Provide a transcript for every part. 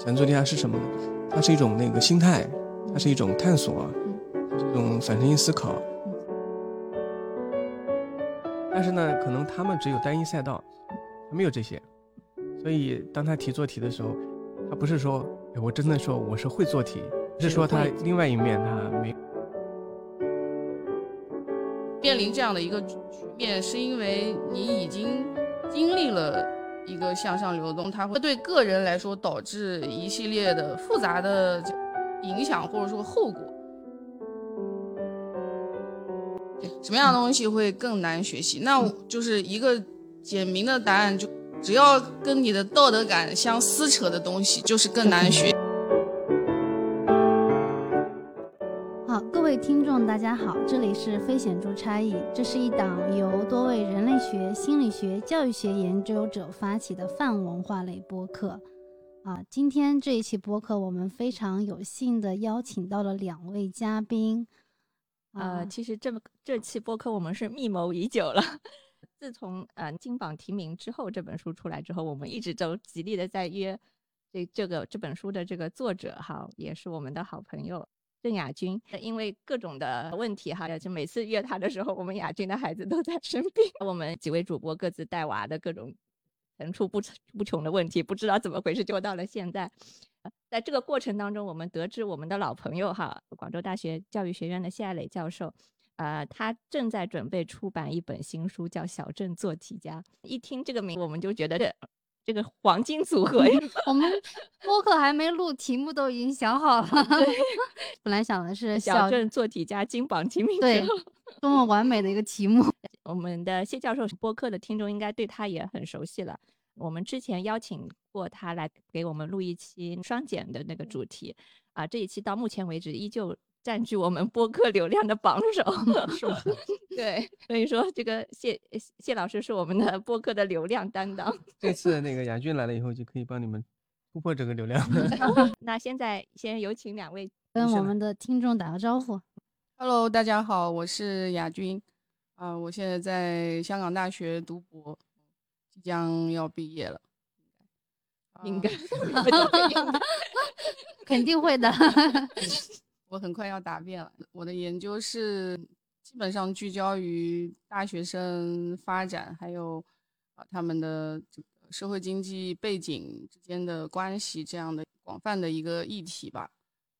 小镇做题家是什么呢？它是一种那个心态，它是一种探索，是一种反身性思考。但是呢，可能他们只有单一赛道，没有这些，所以当他提做题的时候，他不是说，哎，我真的说我是会做题，是说他另外一面他没。面临这样的一个局面，是因为你已经经历了一个向上流动，它会对个人来说导致一系列的复杂的影响或者说后果。什么样的东西会更难学习？那就是一个简明的答案，就只要跟你的道德感相撕扯的东西，就是更难学。听众，大家好，这里是非显著差异，这是一档由多位人类学、心理学、教育学研究者发起的泛文化类播客。啊，今天这一期播客，我们非常有幸的邀请到了两位嘉宾。呃，其实这么这期播客我们是密谋已久了。自从呃金榜题名之后，这本书出来之后，我们一直都极力的在约这这个这本书的这个作者哈，也是我们的好朋友郑亚军。因为各种的问题哈，就每次约他的时候，我们亚军的孩子都在生病，我们几位主播各自带娃的各种层出不不穷的问题，不知道怎么回事就到了现在。在这个过程当中，我们得知我们的老朋友哈，广州大学教育学院的谢爱磊教授，呃，他正在准备出版一本新书，叫《小镇做题家》。一听这个名，我们就觉得这这个黄金组合呀。我们播客还没录，题目都已经想好了。本来想的是《小镇做题家》金榜题名，对，多么完美的一个题目。我们的谢教授播客的听众应该对他也很熟悉了。我们之前邀请过他来给我们录一期双减的那个主题，啊，这一期到目前为止依旧占据我们播客流量的榜首，是吧？对，所以说这个谢谢老师是我们的播客的流量担当。这次那个雅俊来了以后，就可以帮你们突破这个流量。那现在先有请两位跟我们的听众打个招呼。Hello，大家好，我是亚军，啊，我现在在香港大学读博。即将要毕业了，应该，肯定会的。我很快要答辩了。我的研究是基本上聚焦于大学生发展，还有啊他们的这个社会经济背景之间的关系这样的广泛的一个议题吧。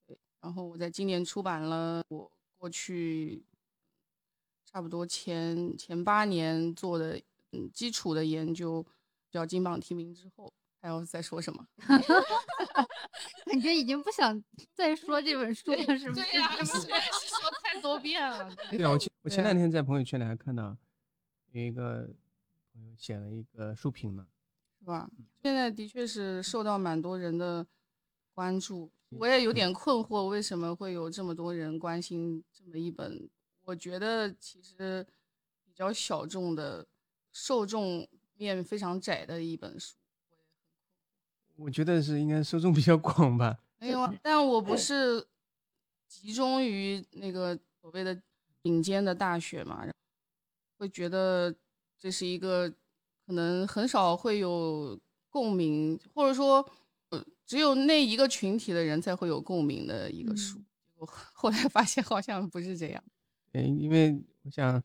对，然后我在今年出版了我过去差不多前前八年做的。嗯，基础的研究叫金榜题名之后，还要再说什么？感觉已经不想再说这本书了，是不是？对呀，说太多遍了。对啊，我前我前两天在朋友圈里还看到有一个朋友写了一个书评呢，是吧？现在的确是受到蛮多人的关注，我也有点困惑，为什么会有这么多人关心这么一本？我觉得其实比较小众的。受众面非常窄的一本书，我觉得是应该受众比较广吧。没有啊，但我不是集中于那个所谓的顶尖的大学嘛，会觉得这是一个可能很少会有共鸣，或者说只有那一个群体的人才会有共鸣的一个书。我 后来发现好像不是这样。嗯，因为我想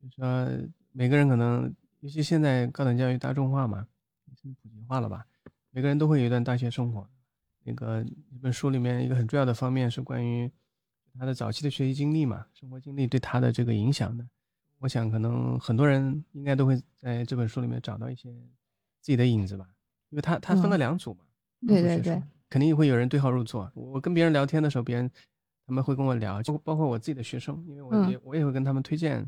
就说。每个人可能，尤其现在高等教育大众化嘛，现在普及化了吧，每个人都会有一段大学生活。那个一本书里面一个很重要的方面是关于他的早期的学习经历嘛，生活经历对他的这个影响的。我想可能很多人应该都会在这本书里面找到一些自己的影子吧，因为他他分了两组嘛，对对对，肯定会有人对号入座。我跟别人聊天的时候，别人他们会跟我聊，就包括我自己的学生，因为我也我也会跟他们推荐。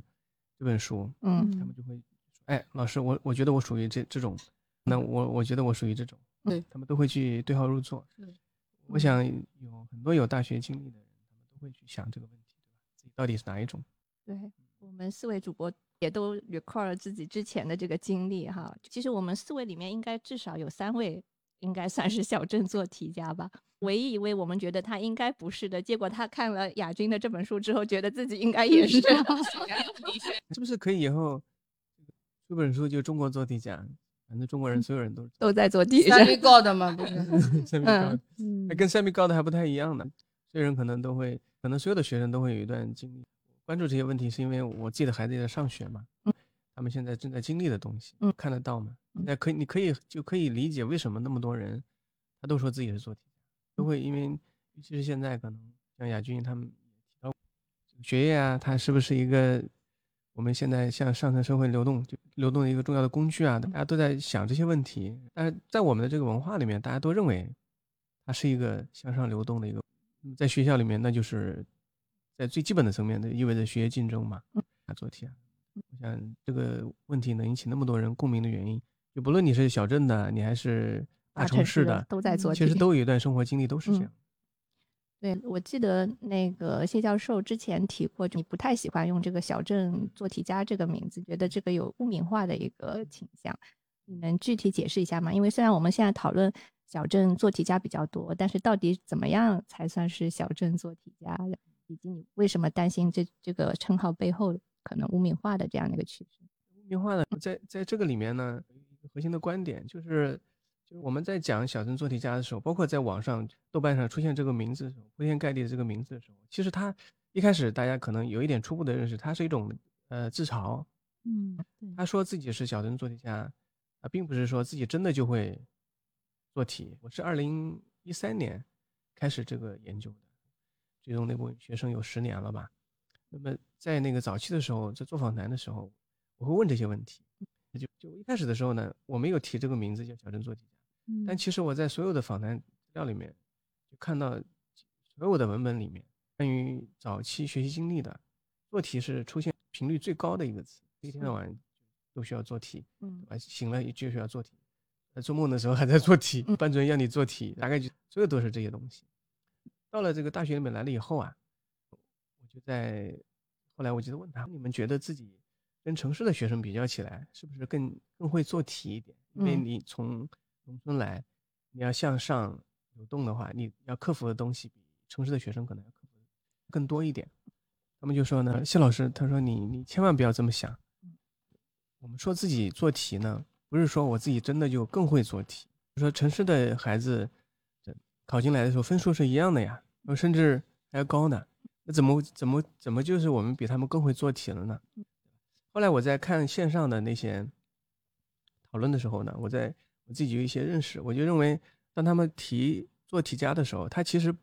这本书，嗯，他们就会，哎，老师，我我觉得我属于这这种，那我我觉得我属于这种，对他们都会去对号入座。我想有很多有大学经历的人，他们都会去想这个问题，对吧？自己到底是哪一种？对我们四位主播也都 recall 了自己之前的这个经历哈。其实我们四位里面应该至少有三位。应该算是小镇做题家吧。唯一一位我们觉得他应该不是的，结果他看了亚军的这本书之后，觉得自己应该也是。是不是可以以后这本书就中国做题家，反正中国人所有人都都在做题。三 B 高的嘛，不是？三 B 高的，嗯还跟三 B 高的还不太一样呢。所有人可能都会，可能所有的学生都会有一段经历。关注这些问题，是因为我自己的孩子也在上学嘛，他们现在正在经历的东西，嗯看得到嘛。那可以，你可以就可以理解为什么那么多人，他都说自己是做题家，都会因为，尤其是现在可能像亚军他们提到，学业啊，他是不是一个我们现在向上层社会流动就流动的一个重要的工具啊？大家都在想这些问题，但是在我们的这个文化里面，大家都认为它是一个向上流动的一个，在学校里面，那就是在最基本的层面，那意味着学业竞争嘛，啊，做题啊。我想这个问题能引起那么多人共鸣的原因，就不论你是小镇的，你还是大城市的，都在做题，其实都有一段生活经历，都是这样。对，我记得那个谢教授之前提过，你不太喜欢用这个“小镇做题家”这个名字，觉得这个有污名化的一个倾向。你能具体解释一下吗？因为虽然我们现在讨论小镇做题家比较多，但是到底怎么样才算是小镇做题家？以及你为什么担心这这个称号背后可能污名化的这样的一个趋势？污名化的，在在这个里面呢，核心的观点就是。就是我们在讲小镇做题家的时候，包括在网上、豆瓣上出现这个名字的时候，铺天盖地的这个名字的时候，其实他一开始大家可能有一点初步的认识，它是一种呃自嘲。嗯，他说自己是小镇做题家，啊，并不是说自己真的就会做题。我是二零一三年开始这个研究的，最终那部分学生有十年了吧。那么在那个早期的时候，在做访谈的时候，我会问这些问题。就就一开始的时候呢，我没有提这个名字叫小镇做题家。但其实我在所有的访谈资料里面，就看到所有的文本里面，关于早期学习经历的做题是出现频率最高的一个词，一天到晚都需要做题，嗯，啊，醒了就需要做题，做梦的时候还在做题，班主任要你做题，大概就所有都是这些东西。到了这个大学里面来了以后啊，我就在后来我记得问他，你们觉得自己跟城市的学生比较起来，是不是更更会做题一点？因为你从农村来，你要向上流动的话，你要克服的东西比城市的学生可能要克服更多一点。他们就说呢，谢老师，他说你你千万不要这么想。我们说自己做题呢，不是说我自己真的就更会做题。说城市的孩子考进来的时候分数是一样的呀，甚至还要高呢。那怎么怎么怎么就是我们比他们更会做题了呢？后来我在看线上的那些讨论的时候呢，我在。我自己有一些认识，我就认为，当他们提做题家的时候，他其实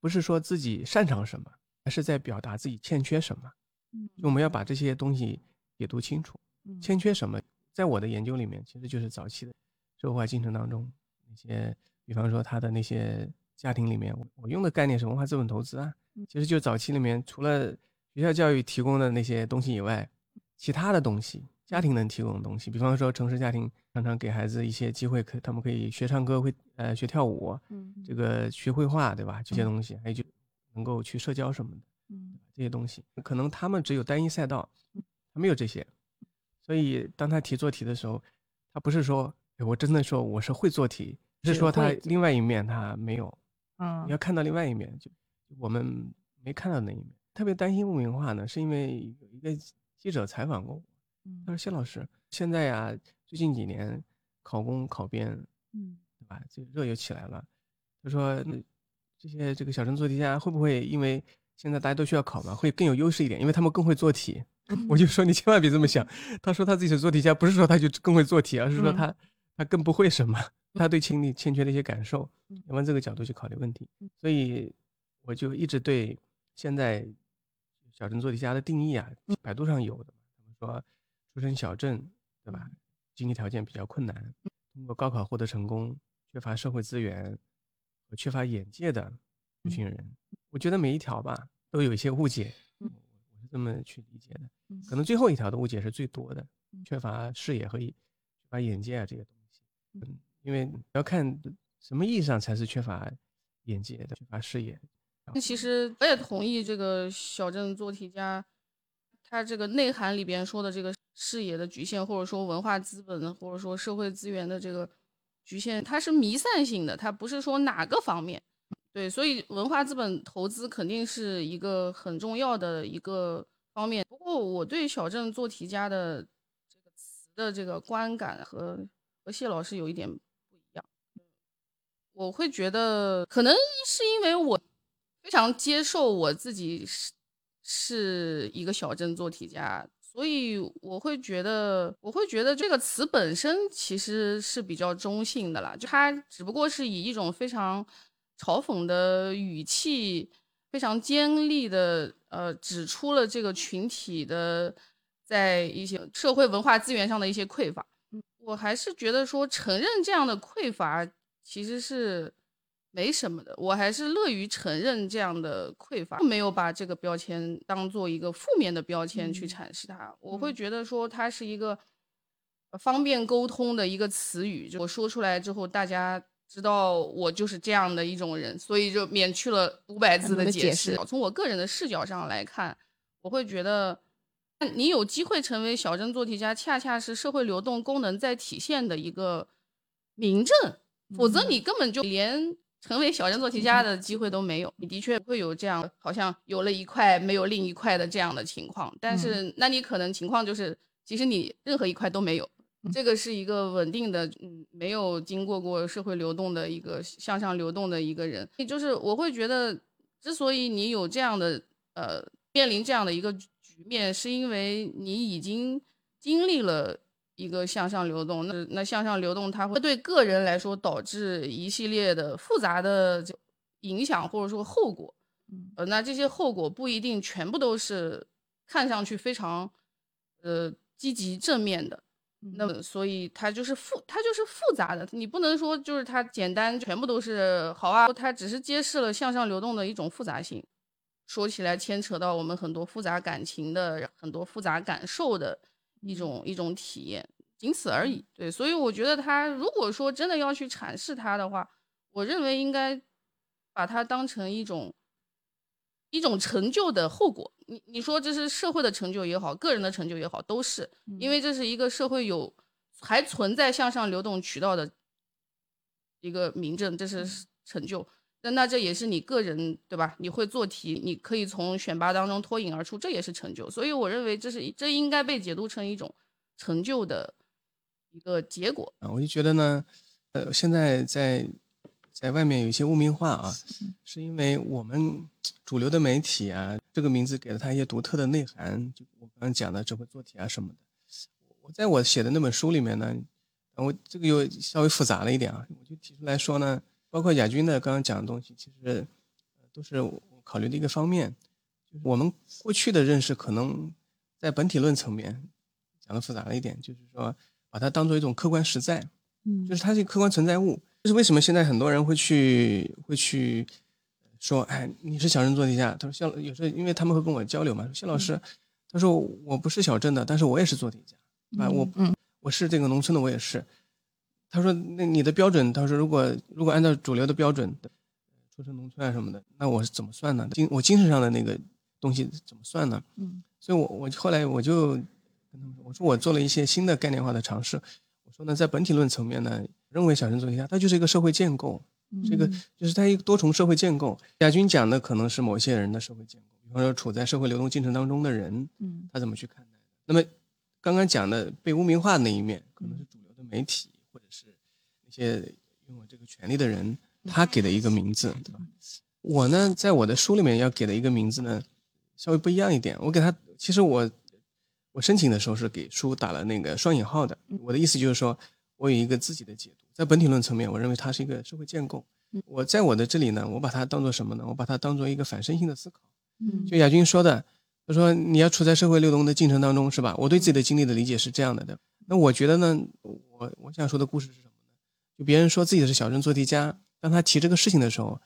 不是说自己擅长什么，而是在表达自己欠缺什么。嗯，我们要把这些东西解读清楚。欠缺什么，在我的研究里面，其实就是早期的社会化进程当中那些，比方说他的那些家庭里面，我用的概念是文化资本投资啊，其实就早期里面除了学校教育提供的那些东西以外，其他的东西。家庭能提供的东西，比方说城市家庭常常给孩子一些机会，可他们可以学唱歌，会呃学跳舞，嗯，这个学绘画，对吧？这些东西，还有就能够去社交什么的，嗯，这些东西，可能他们只有单一赛道，他没有这些，所以当他提做题的时候，他不是说，我真的说我是会做题，是说他另外一面他没有，嗯，你要看到另外一面，就我们没看到那一面。特别担心污名化呢，是因为有一个记者采访过我。他说：“谢老师，现在呀，最近几年考公考编，嗯，对吧？这个热又起来了。他说，这些这个小镇做题家会不会因为现在大家都需要考嘛，会更有优势一点？因为他们更会做题。我就说你千万别这么想。他说他自己是做题家，不是说他就更会做题，而是说他他更不会什么，他对经历欠缺的一些感受，要往这个角度去考虑问题。所以我就一直对现在小镇做题家的定义啊，百度上有的，他们说。”出身小镇，对吧？经济条件比较困难，通过高考获得成功，缺乏社会资源和缺乏眼界的这群人，我觉得每一条吧都有一些误解，我是这么去理解的。可能最后一条的误解是最多的，缺乏视野和缺乏眼界啊这些东西。嗯，因为要看什么意义上才是缺乏眼界的、缺乏视野。那其实我也同意这个小镇做题家，他这个内涵里边说的这个。视野的局限，或者说文化资本，或者说社会资源的这个局限，它是弥散性的，它不是说哪个方面。对，所以文化资本投资肯定是一个很重要的一个方面。不过，我对“小镇做题家”的这个词的这个观感和和谢老师有一点不一样。我会觉得，可能是因为我非常接受我自己是是一个小镇做题家，所以我会觉得，我会觉得这个词本身其实是比较中性的啦，就它只不过是以一种非常嘲讽的语气，非常尖利的呃指出了这个群体的在一些社会文化资源上的一些匮乏。我还是觉得说承认这样的匮乏其实是没什么的，我还是乐于承认这样的匮乏，没有把这个标签当做一个负面的标签去阐释它。我会觉得说它是一个方便沟通的一个词语，就我说出来之后，大家知道我就是这样的一种人，所以就免去了五百字的解释。从我个人的视角上来看，我会觉得。你有机会成为小镇做题家，恰恰是社会流动功能在体现的一个明证，否则你根本就连成为小镇做题家的机会都没有。你的确会有这样，好像有了一块没有另一块的这样的情况。但是，那你可能情况就是，其实你任何一块都没有。这个是一个稳定的，嗯，没有经过过社会流动的一个向上流动的一个人。就是我会觉得，之所以你有这样的，呃，面临这样的一个。局面是因为你已经经历了一个向上流动，那那向上流动它会对个人来说导致一系列的复杂的影响或者说后果，呃，那这些后果不一定全部都是看上去非常呃积极正面的，那所以它就是复它就是复杂的，你不能说就是它简单全部都是好啊，它只是揭示了向上流动的一种复杂性。说起来牵扯到我们很多复杂感情的、很多复杂感受的一种一种体验，仅此而已。对，所以我觉得他如果说真的要去阐释它的话，我认为应该把它当成一种一种成就的后果。你你说这是社会的成就也好，个人的成就也好，都是因为这是一个社会有还存在向上流动渠道的一个明证，这是成就。那那这也是你个人对吧？你会做题，你可以从选拔当中脱颖而出，这也是成就。所以我认为这是这应该被解读成一种成就的一个结果啊。我就觉得呢，呃，现在在在外面有一些污名化啊，是因为我们主流的媒体啊，这个名字给了他一些独特的内涵。就我刚刚讲的只会做题啊什么的，我在我写的那本书里面呢，我这个又稍微复杂了一点啊，我就提出来说呢。包括亚军的刚刚讲的东西，其实都是我考虑的一个方面。就是我们过去的认识，可能在本体论层面讲的复杂了一点，就是说把它当做一种客观实在，嗯，就是它是客观存在物。就是为什么现在很多人会去会去说，哎，你是小镇做题家？他说，肖有时候因为他们会跟我交流嘛，肖老师，他说我不是小镇的，但是我也是做题家，啊，我我是这个农村的，我也是。他说：“那你的标准，他说如果如果按照主流的标准，出生农村啊什么的，那我是怎么算呢？精我精神上的那个东西怎么算呢？嗯，所以我我后来我就跟他们说，我说我做了一些新的概念化的尝试。我说呢，在本体论层面呢，认为小镇做题家它就是一个社会建构，这个就是它一个多重社会建构。亚军讲的可能是某些人的社会建构，比方说处在社会流动进程当中的人，嗯，他怎么去看待？那么刚刚讲的被污名化的那一面，可能是主流的媒体。”些拥有这个权利的人，他给的一个名字，对吧？我呢，在我的书里面要给的一个名字呢，稍微不一样一点。我给他，其实我我申请的时候是给书打了那个双引号的。我的意思就是说，我有一个自己的解读，在本体论层面，我认为它是一个社会建构。我在我的这里呢，我把它当做什么呢？我把它当做一个反身性的思考。嗯，就亚军说的，他说你要处在社会流动的进程当中，是吧？我对自己的经历的理解是这样的对。那我觉得呢，我我想说的故事是。就别人说自己是小镇做题家，当他提这个事情的时候，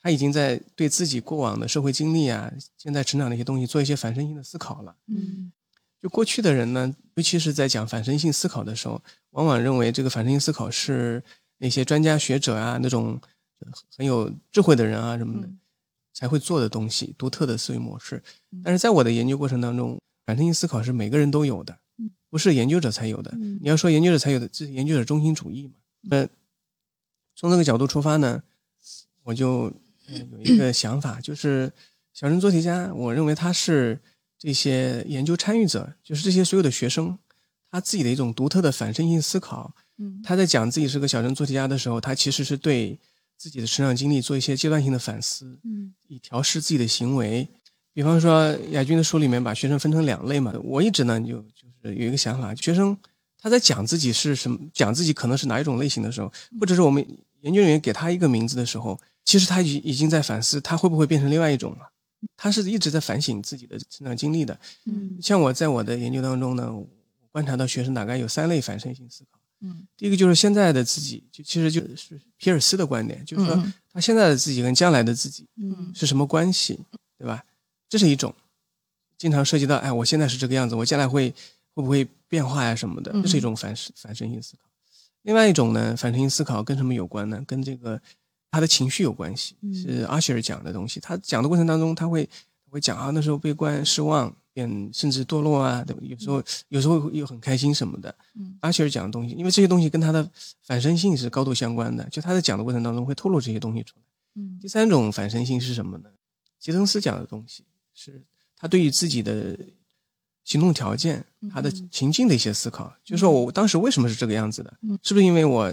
他已经在对自己过往的社会经历啊、现在成长的一些东西做一些反身性的思考了。嗯，就过去的人呢，尤其是在讲反身性思考的时候，往往认为这个反身性思考是那些专家学者啊、那种很有智慧的人啊什么的才会做的东西，独特的思维模式。但是在我的研究过程当中，反身性思考是每个人都有的，不是研究者才有的。你要说研究者才有的，这是研究者中心主义嘛？呃，从这个角度出发呢，我就有一个想法，就是小镇做题家，我认为他是这些研究参与者，就是这些所有的学生，他自己的一种独特的反身性思考，嗯他在讲自己是个小镇做题家的时候，他其实是对自己的成长经历做一些阶段性的反思，嗯以调试自己的行为。比方说，亚军的书里面把学生分成两类嘛，我一直呢就就是有一个想法，学生他在讲自己是什么，讲自己可能是哪一种类型的时候，或者是我们研究人员给他一个名字的时候，其实他已已经在反思，他会不会变成另外一种了。他是一直在反省自己的成长经历的。嗯像我在我的研究当中呢，我观察到学生大概有三类反身性思考。嗯第一个就是现在的自己，就其实就是皮尔斯的观点，就是说嗯他现在的自己跟将来的自己嗯是什么关系，对吧？这是一种，经常涉及到，哎，我现在是这个样子，我将来会会不会变化呀什么的，嗯这是一种反反身性思考。另外一种呢，反身性思考跟什么有关呢？跟这个他的情绪有关系，嗯是阿希尔讲的东西。他讲的过程当中，他会会讲啊，那时候悲观、失望，变甚至堕落啊，对吧？有时候有时候又很开心什么的。嗯阿希尔讲的东西，因为这些东西跟他的反身性是高度相关的，就他在讲的过程当中会透露这些东西出来。嗯第三种反身性是什么呢？杰森斯讲的东西是他对于自己的行动条件、他的情境的一些思考，就是说我当时为什么是这个样子的？嗯是不是因为我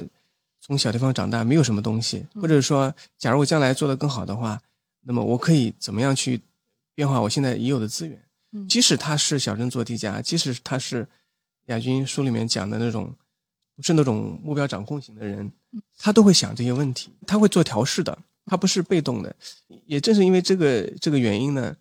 从小地方长大没有什么东西，或者说，假如我将来做得更好的话，那么我可以怎么样去变化我现在已有的资源？嗯即使他是小镇做题家，即使他是亚军书里面讲的那种不是那种目标掌控型的人，他都会想这些问题，他会做调试的，他不是被动的。也正是因为这个这个原因呢，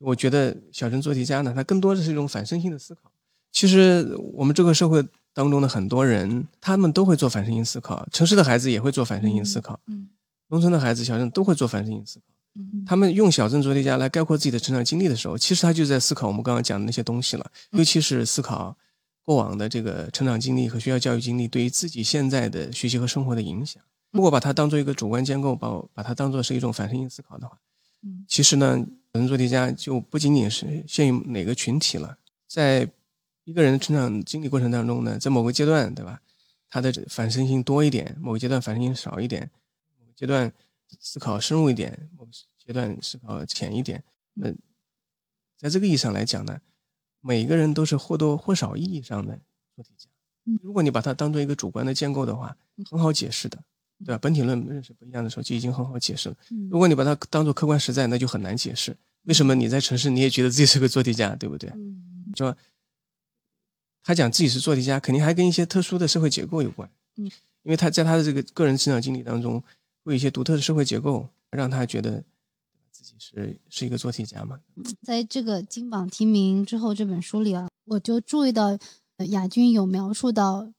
我觉得小镇做题家呢，他更多的是一种反身性的思考。其实我们这个社会当中的很多人，他们都会做反身性思考，城市的孩子也会做反身性思考，嗯农村的孩子、小镇都会做反身性思考。嗯他们用小镇做题家来概括自己的成长经历的时候，其实他就在思考我们刚刚讲的那些东西了，尤其是思考过往的这个成长经历和学校教育经历对于自己现在的学习和生活的影响。如果把它当做一个主观建构，把把它当做是一种反身性思考的话，嗯其实呢，小镇做题家就不仅仅是限于哪个群体了，在一个人的成长经历过程当中呢，在某个阶段，对吧？他的反身性多一点，某个阶段反身性少一点，某个阶段思考深入一点，某个阶段思考浅一点。那在这个意义上来讲呢，每个人都是或多或少意义上的做题家。嗯如果你把它当做一个主观的建构的话，很好解释的，对吧？本体论认识不一样的时候就已经很好解释了。嗯如果你把它当做客观实在，那就很难解释为什么你在城市你也觉得自己是个做题家，对不对？嗯就他讲自己是做题家，肯定还跟一些特殊的社会结构有关。嗯，因为他在他的这个个人成长经历当中，会有一些独特的社会结构，让他觉得自己是是一个做题家嘛。在这个金榜题名之后这本书里啊，我就注意到呃亚军有描述到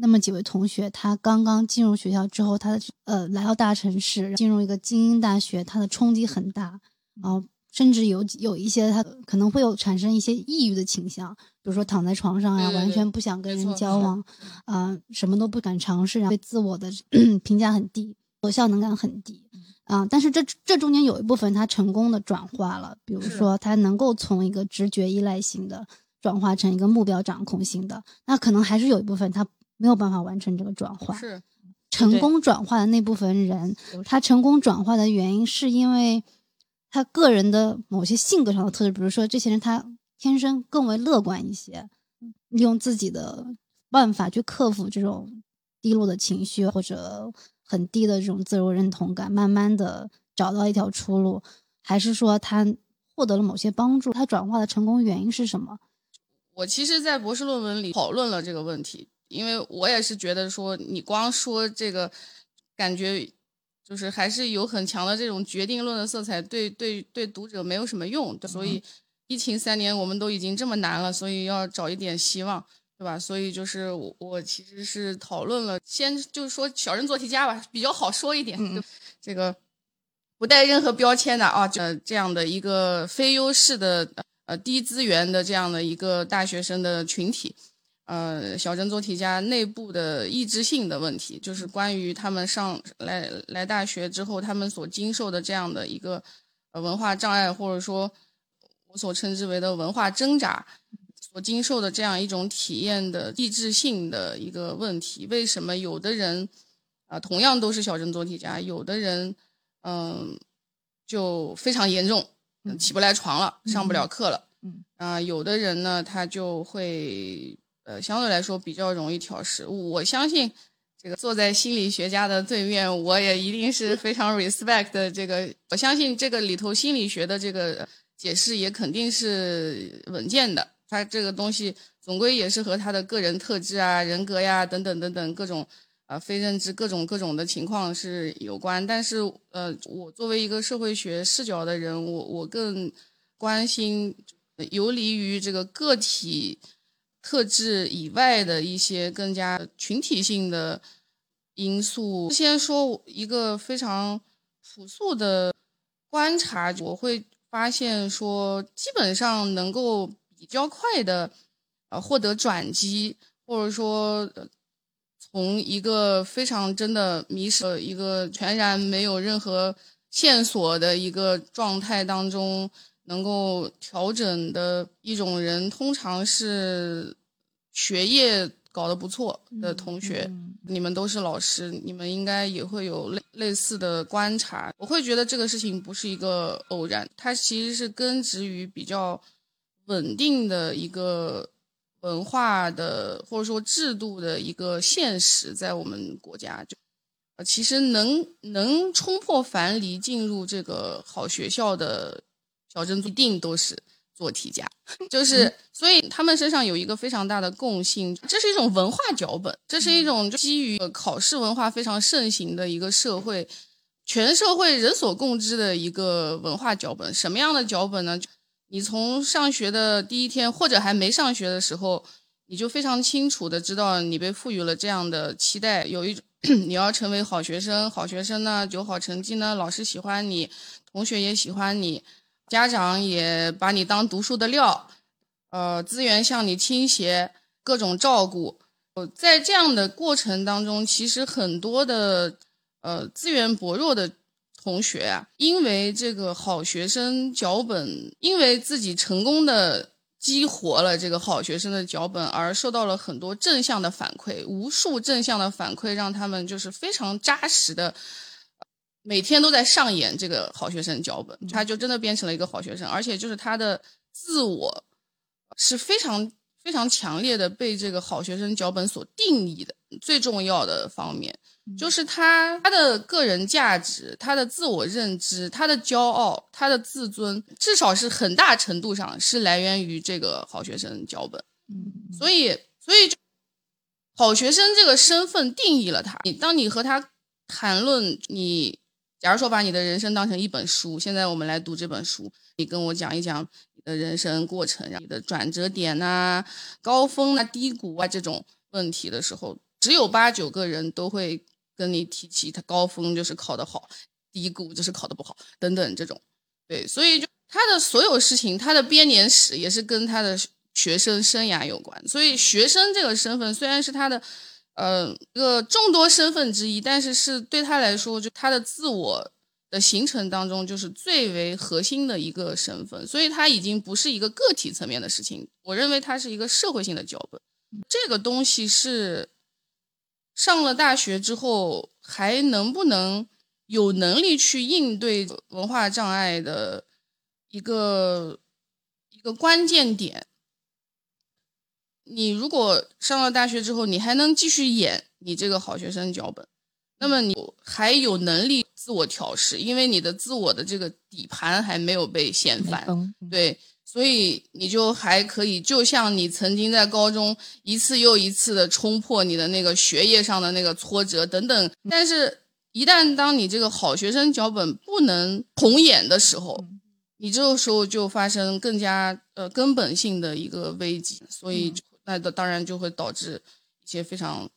那么几位同学，他刚刚进入学校之后，他的呃来到大城市，进入一个精英大学，他的冲击很大，然后甚至有有一些他可能会有产生一些抑郁的倾向，比如说躺在床上呀，对对对完全不想跟人交往，啊、什么都不敢尝试，然后对自我的 评价很低，有效能感很低。啊、但是这这中间有一部分他成功的转化了，比如说他能够从一个直觉依赖型的转化成一个目标掌控型的，那可能还是有一部分他没有办法完成这个转化。是成功转化的那部分人，他成功转化的原因是因为他个人的某些性格上的特质，比如说这些人他天生更为乐观一些，利用自己的办法去克服这种低落的情绪或者很低的这种自我认同感，慢慢的找到一条出路，还是说他获得了某些帮助？他转化的成功原因是什么？我其实，在博士论文里讨论了这个问题，因为我也是觉得说，你光说这个，感觉就是还是有很强的这种决定论的色彩，对对对读者没有什么用。所以，疫情三年我们都已经这么难了，所以要找一点希望，对吧？所以就是我我其实是讨论了，先就是说小人做题家吧，比较好说一点，嗯这个不带任何标签的啊，呃，这样的一个非优势的。呃，低资源的这样的一个大学生的群体，呃，小镇做题家内部的意志性的问题，就是关于他们上来来大学之后，他们所经受的这样的一个呃文化障碍，或者说我所称之为的文化挣扎，所经受的这样一种体验的意志性的一个问题。为什么有的人啊、呃，同样都是小镇做题家，有的人嗯、呃、就非常严重。起不来床了，上不了课了。嗯啊、有的人呢，他就会呃，相对来说比较容易调试。我相信，这个坐在心理学家的对面，我也一定是非常 respect 的。这个，我相信这个里头心理学的这个解释也肯定是稳健的。他这个东西总归也是和他的个人特质啊、人格呀等等等等各种啊非认知各种各种的情况是有关。但是，呃，我作为一个社会学视角的人，我我更关心游离于这个个体特质以外的一些更加群体性的因素。先说一个非常朴素的观察，我会发现说，基本上能够。比较快的，呃，获得转机，或者说从一个非常真的迷失、一个全然没有任何线索的一个状态当中，能够调整的一种人，通常是学业搞得不错的同学。你们都是老师，你们应该也会有类类似的观察。我会觉得这个事情不是一个偶然，它其实是根植于比较。稳定的一个文化的或者说制度的一个现实，在我们国家就，呃，其实能能冲破樊篱进入这个好学校的小珍珠，一定都是做题家，就是所以他们身上有一个非常大的共性，这是一种文化脚本，这是一种基于考试文化非常盛行的一个社会，全社会人所共知的一个文化脚本。什么样的脚本呢？你从上学的第一天，或者还没上学的时候，你就非常清楚的知道，你被赋予了这样的期待，有一种你要成为好学生，好学生呢，有好成绩呢，老师喜欢你，同学也喜欢你，家长也把你当读书的料，呃，资源向你倾斜，各种照顾。在这样的过程当中，其实很多的呃资源薄弱的。同学啊，因为这个好学生脚本，因为自己成功的激活了这个好学生的脚本，而受到了很多正向的反馈，无数正向的反馈，让他们就是非常扎实的，每天都在上演这个好学生脚本，他就真的变成了一个好学生，而且就是他的自我是非常非常强烈的被这个好学生脚本所定义的，最重要的方面。就是他，他的个人价值，他的自我认知，他的骄傲，他的自尊，至少是很大程度上是来源于这个好学生脚本。嗯，所以，所以就好学生这个身份定义了他。你当你和他谈论，你假如说把你的人生当成一本书，现在我们来读这本书，你跟我讲一讲你的人生过程，你的转折点呐、高峰啊、低谷啊这种问题的时候，只有八九个人都会。跟你提起他高峰就是考得好，低谷就是考得不好，等等这种，对，所以就他的所有事情，他的编年史也是跟他的学生生涯有关。所以学生这个身份虽然是他的，呃，一个众多身份之一，但是是对他来说，就他的自我的形成当中，就是最为核心的一个身份。所以他已经不是一个个体层面的事情，我认为它是一个社会性的脚本。这个东西是。上了大学之后，还能不能有能力去应对文化障碍的一个一个关键点？你如果上了大学之后，你还能继续演你这个好学生脚本，那么你还有能力自我调试，因为你的自我的这个底盘还没有被掀翻，对。所以你就还可以，就像你曾经在高中一次又一次的冲破你的那个学业上的那个挫折等等，但是，一旦当你这个好学生脚本不能重演的时候，你这个时候就发生更加呃根本性的一个危机，所以那当然就会导致一些非常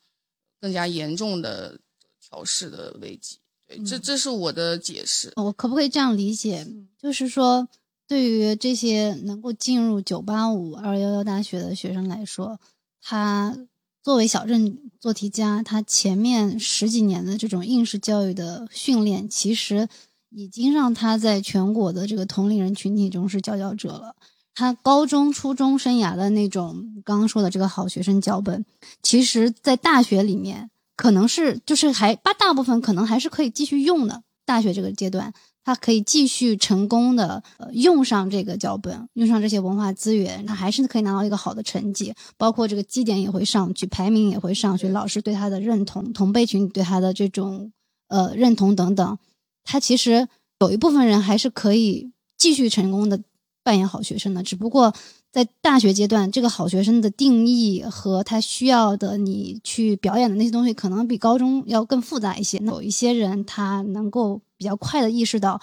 更加严重的调试的危机。对，这这是我的解释。我可不可以这样理解？就是说。对于这些能够进入九八五、二幺幺大学的学生来说，他作为小镇做题家，他前面十几年的这种应试教育的训练，其实已经让他在全国的这个同龄人群体中是佼佼者了。他高中、初中生涯的那种刚刚说的这个好学生脚本，其实在大学里面可能是就是还把大部分可能还是可以继续用的。大学这个阶段。他可以继续成功的呃用上这个脚本，用上这些文化资源，他还是可以拿到一个好的成绩，包括这个绩点也会上去，排名也会上去，老师对他的认同，同辈群体对他的这种呃认同等等，他其实有一部分人还是可以继续成功的扮演好学生的，只不过。在大学阶段，这个好学生的定义和他需要的你去表演的那些东西，可能比高中要更复杂一些。有一些人他能够比较快的意识到，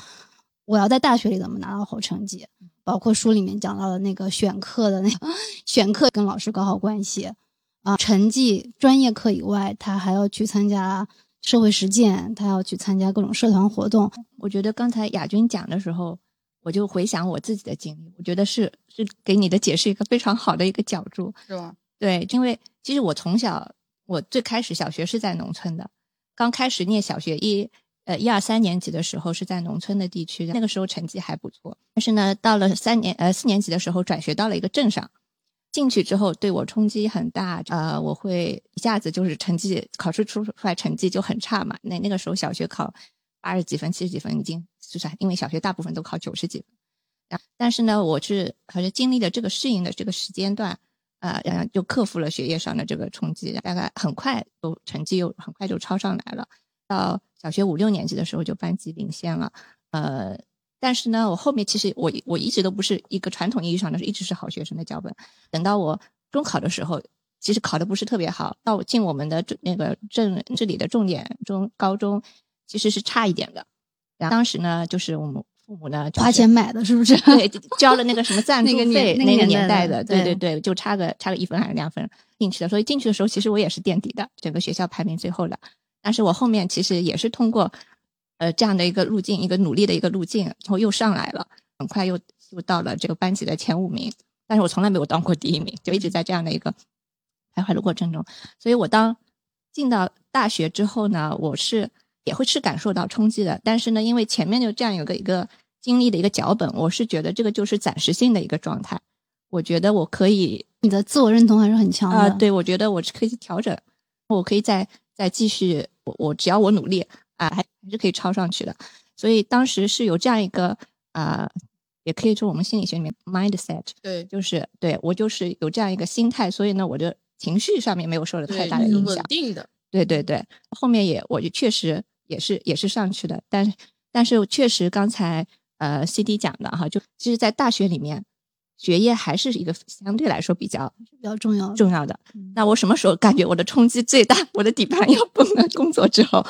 我要在大学里怎么拿到好成绩，包括书里面讲到的那个选课的那个选课跟老师搞好关系啊，成绩专业课以外，他还要去参加社会实践，他要去参加各种社团活动。我觉得刚才亚军讲的时候。我就回想我自己的经历，我觉得是是给你的解释一个非常好的一个角度，是吧？对，因为其实我从小，我最开始小学是在农村的，刚开始念小学一呃一二三年级的时候是在农村的地区，那个时候成绩还不错。但是呢，到了三年呃四年级的时候转学到了一个镇上，进去之后对我冲击很大，呃，我会一下子就是成绩考试出出来成绩就很差嘛。那那个时候小学考八十几分、七十几分已经。就是因为小学大部分都考九十几分，但是呢，我是好像经历了这个适应的这个时间段，呃，然后就克服了学业上的这个冲击，大概很快都成绩又很快就超上来了。到小学五六年级的时候就班级领先了，呃，但是呢，我后面其实我我一直都不是一个传统意义上的一直是好学生的脚本。等到我中考的时候，其实考的不是特别好，到进我们的那个镇这里的重点中高中，其实是差一点的。然后当时呢，就是我们父母呢花钱买的，是不是？对，交了那个什么 赞助费，那个年代的，对对对，就差个差个一分还是两分进去的。所以进去的时候，其实我也是垫底的，整个学校排名最后的。但是我后面其实也是通过呃这样的一个路径，一个努力的一个路径，然后又上来了，很快又又到了这个班级的前五名。但是我从来没有当过第一名，就一直在这样的一个徘徊的过程中。所以我当进到大学之后呢，我是。也会是感受到冲击的，但是呢，因为前面就这样有个一个经历的一个脚本，我是觉得这个就是暂时性的一个状态。我觉得我可以，你的自我认同还是很强的。啊，对，我觉得我是可以调整，我可以再再继续，我我只要我努力啊，还还是可以超上去的。所以当时是有这样一个啊，也可以说我们心理学里面 mindset，对，就是对我就是有这样一个心态，所以呢，我的情绪上面没有受了太大的影响，稳定的。对对对，后面也我就确实。也是也是上去的，但但是确实刚才呃 C D 讲的哈，就其实，在大学里面，学业还是一个相对来说比较比较重要重要的。那我什么时候感觉我的冲击最大？我的底盘要崩了。工作之后，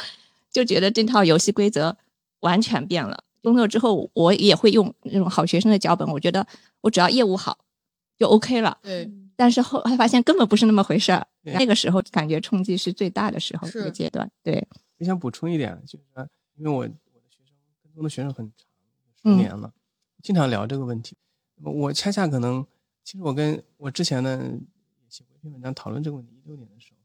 就觉得这套游戏规则完全变了。工作之后，我也会用那种好学生的脚本，我觉得我只要业务好就 OK 了。对。但是后来发现根本不是那么回事儿。那个时候感觉冲击是最大的时候，这个阶段。对。我想补充一点，就是说，因为我我的学生跟踪的学生很长，十年了，经常聊这个问题。我恰恰可能，其实我跟我之前呢写过一篇文章讨论这个问题，一六年的时候，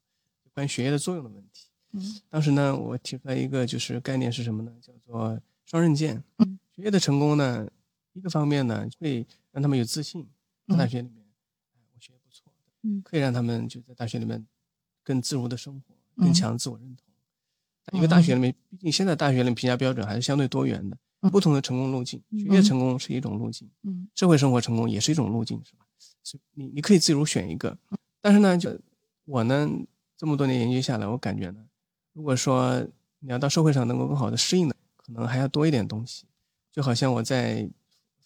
关于学业的作用的问题。嗯，当时呢，我提出来一个就是概念是什么呢？叫做双刃剑。嗯，学业的成功呢，一个方面呢会让他们有自信，在大学里面，我学业不错，嗯，可以让他们就在大学里面更自如的生活，更强自我认同。因为大学里面，毕竟现在大学里面评价标准还是相对多元的，不同的成功路径，学业成功是一种路径，嗯，社会生活成功也是一种路径，是吧？你你可以自如选一个，但是呢，就我呢这么多年研究下来，我感觉呢，如果说你要到社会上能够更好的适应的，可能还要多一点东西。就好像我在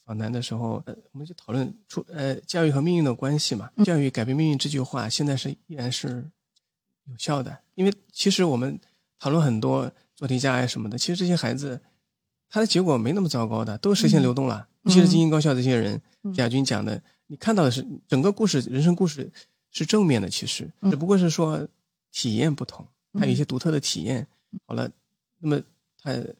访谈的时候，呃，我们就讨论出呃教育和命运的关系嘛，教育改变命运这句话现在是依然是有效的，因为其实我们。讨论很多做题家呀什么的，其实这些孩子他的结果没那么糟糕的，都实现流动了。尤其是精英高校这些人，亚军讲的，你看到的是整个故事，人生故事是正面的，其实只不过是说体验不同，他有一些独特的体验。好了，那么他跟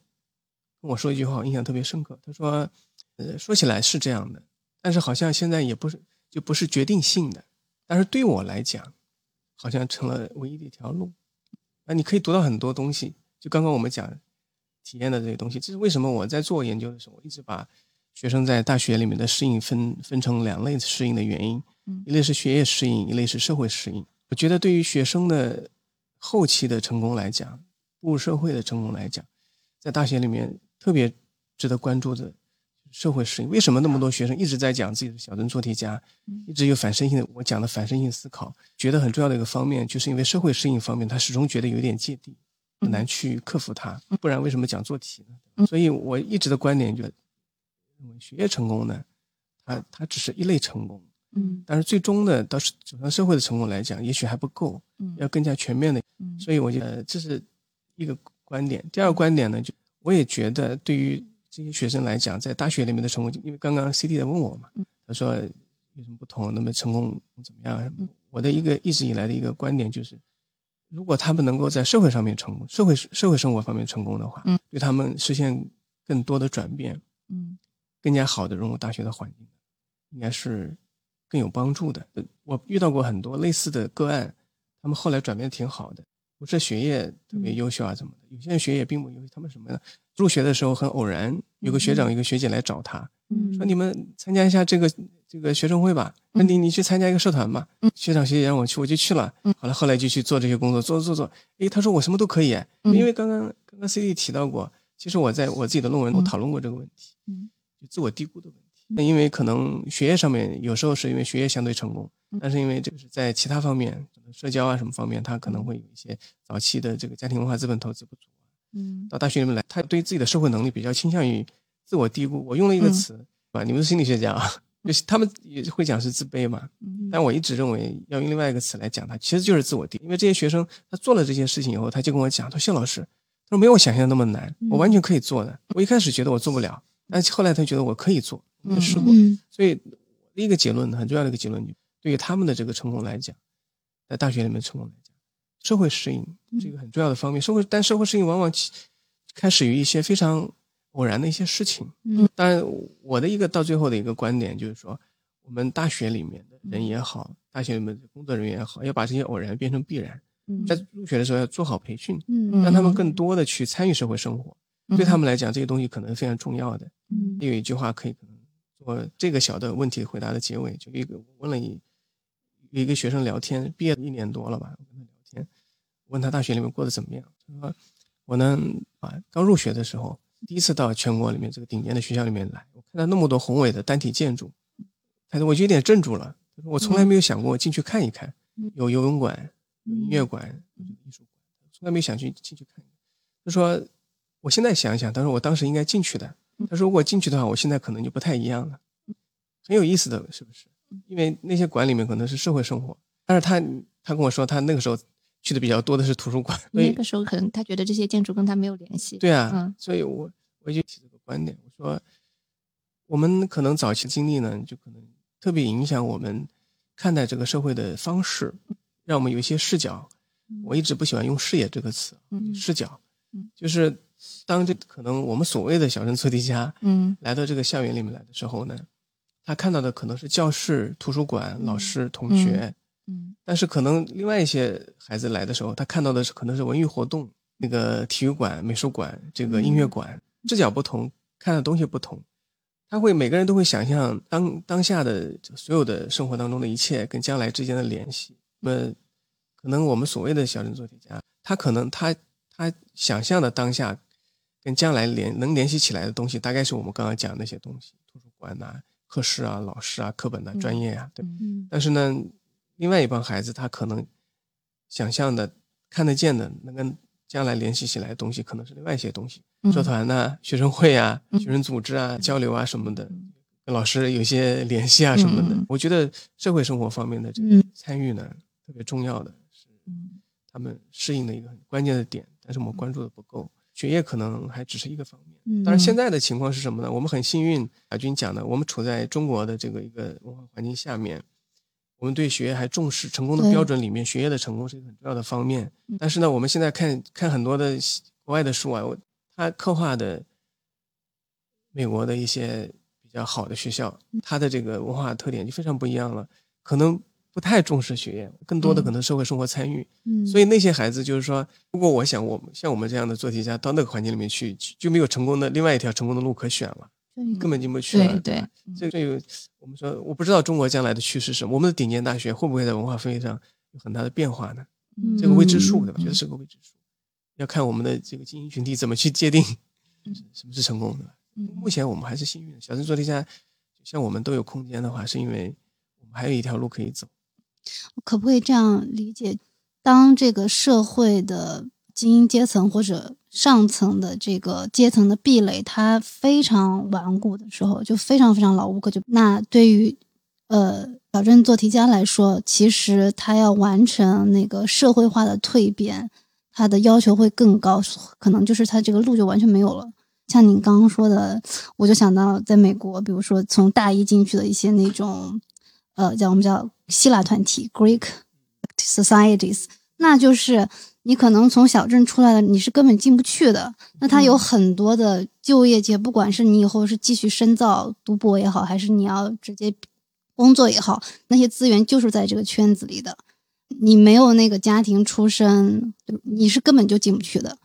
我说一句话，我印象特别深刻。他说：“呃，说起来是这样的，但是好像现在也不是就不是决定性的，但是对我来讲，好像成了唯一的一条路。”那你可以读到很多东西，就刚刚我们讲体验的这些东西，这是为什么我在做研究的时候，我一直把学生在大学里面的适应分分成两类适应的原因，一类是学业适应，一类是社会适应。我觉得对于学生的后期的成功来讲，步入社会的成功来讲，在大学里面特别值得关注的社会适应。为什么那么多学生一直在讲自己的小镇做题家，一直有反身性的？我讲的反身性思考，觉得很重要的一个方面，就是因为社会适应方面，他始终觉得有点芥蒂，很难去克服它。不然为什么讲做题呢？所以我一直的观点就认为学业成功呢，它它只是一类成功。嗯，但是最终呢，到是走向社会的成功来讲，也许还不够，嗯要更加全面的。嗯所以我觉得这是一个观点。第二个观点呢，就我也觉得对于这些学生来讲，在大学里面的成功，因为刚刚 CD 在问我嘛，他说有什么不同，那么成功怎么样？我的一个一直以来的一个观点就是，如果他们能够在社会上面成功，社会社会生活方面成功的话，嗯对他们实现更多的转变，嗯更加好的融入大学的环境，应该是更有帮助的。呃我遇到过很多类似的个案，他们后来转变挺好的，不是学业特别优秀啊怎么的，有些人学业并不优秀，他们什么呢？入学的时候很偶然，有个学长、有个学姐来找他，嗯说你们参加一下这个这个学生会吧，那你你去参加一个社团吧。学长学姐让我去，我就去了。好了，后来就去做这些工作，做做做。诶，他说我什么都可以，因为刚刚刚刚 CD 提到过，其实我在我自己的论文我讨论过这个问题，嗯就自我低估的问题。那因为可能学业上面有时候是因为学业相对成功，但是因为这个是在其他方面，社交啊什么方面，他可能会有一些早期的这个家庭文化资本投资不足。嗯到大学里面来，他对自己的社会能力比较倾向于自我低估。我用了一个词，吧？你们是心理学家啊，就是他们也会讲是自卑嘛。嗯但我一直认为要用另外一个词来讲它，其实就是自我低。因为这些学生他做了这些事情以后，他就跟我讲，他说谢老师，他说没有我想象那么难，我完全可以做的。我一开始觉得我做不了，但是后来他觉得我可以做，我就试过。嗯所以第一个结论，很重要的一个结论，就对于他们的这个成功来讲，在大学里面成功来讲，社会适应是一个很重要的方面。社会，但社会适应往往起开始于一些非常偶然的一些事情。嗯，当然，我的一个到最后的一个观点就是说，我们大学里面的人也好，大学里面的工作人员也好，要把这些偶然变成必然。嗯在入学的时候要做好培训，嗯让他们更多的去参与社会生活。嗯对他们来讲，这些东西可能是非常重要的。嗯有一句话可以可能做这个小的问题回答的结尾，就一个问了一有一个学生聊天，毕业一年多了吧，我跟他聊天，问他大学里面过得怎么样，他说我呢啊刚入学的时候，第一次到全国里面这个顶尖的学校里面来，我看到那么多宏伟的单体建筑，他说我就有点怔住了，他说我从来没有想过进去看一看，有游泳馆，有音乐馆，有艺术馆，从来没想去进去看。他说我现在想一想，他说我当时应该进去的。他说如果进去的话，我现在可能就不太一样了，很有意思的，是不是？因为那些馆里面可能是社会生活，但是他他跟我说，他那个时候去的比较多的是图书馆，那个时候可能他觉得这些建筑跟他没有联系。对啊，嗯所以我我就提这个观点，我说我们可能早期经历呢，就可能特别影响我们看待这个社会的方式，让我们有一些视角。我一直不喜欢用视野这个词，嗯视角嗯，就是当这可能我们所谓的小镇测题家嗯来到这个校园里面来的时候呢，他看到的可能是教室、图书馆、老师、同学，嗯但是可能另外一些孩子来的时候，他看到的是可能是文艺活动，那个体育馆、美术馆、这个音乐馆，视角不同，看的东西不同，他会每个人都会想象当当下的所有的生活当中的一切跟将来之间的联系。那么，可能我们所谓的小镇做题家，他可能他他想象的当下跟将来联能联系起来的东西，大概是我们刚刚讲的那些东西，图书馆呐、课室啊、老师啊、课本呐、专业啊，对。嗯但是呢，另外一帮孩子他可能想象的、看得见的，能跟将来联系起来的东西，可能是另外一些东西，社团呐、学生会啊、学生组织啊、交流啊什么的，跟老师有些联系啊什么的。嗯我觉得社会生活方面的这个嗯参与呢，特别重要的是嗯他们适应的一个很关键的点，但是我们关注的不够。学业可能还只是一个方面，嗯当然现在的情况是什么呢？我们很幸运，亚军讲的，我们处在中国的这个一个文化环境下面，我们对学业还重视，成功的标准里面，学业的成功是一个很重要的方面。但是呢，我们现在看看很多的国外的书啊，我它刻画的美国的一些比较好的学校，它的这个文化特点就非常不一样了，可能不太重视学业，更多的可能社会生活参与。嗯，所以那些孩子就是说，如果我想我们像我们这样的做题家到那个环境里面去，就没有成功的另外一条成功的路可选了，根本进不去了。对对吧这这有我们说，我不知道中国将来的趋势是什么，我们的顶尖大学会不会在文化氛围上有很大的变化呢？嗯这个未知数，对吧？觉得是个未知数，要看我们的这个精英群体怎么去界定什么是成功的。目前我们还是幸运的，小镇做题家像我们都有空间的话，是因为我们还有一条路可以走。可不可以这样理解？当这个社会的精英阶层或者上层的这个阶层的壁垒它非常顽固的时候，就非常非常牢固。就那对于呃小镇做题家来说，其实他要完成那个社会化的蜕变，他的要求会更高，可能就是他这个路就完全没有了。像你刚刚说的，我就想到在美国，比如说从大一进去的一些那种，呃，叫我们叫希腊团体 （Greek societies），那就是你可能从小镇出来了，你是根本进不去的。那它有很多的就业界，不管是你以后是继续深造、读博也好，还是你要直接工作也好，那些资源就是在这个圈子里的。你没有那个家庭出身，你是根本就进不去的。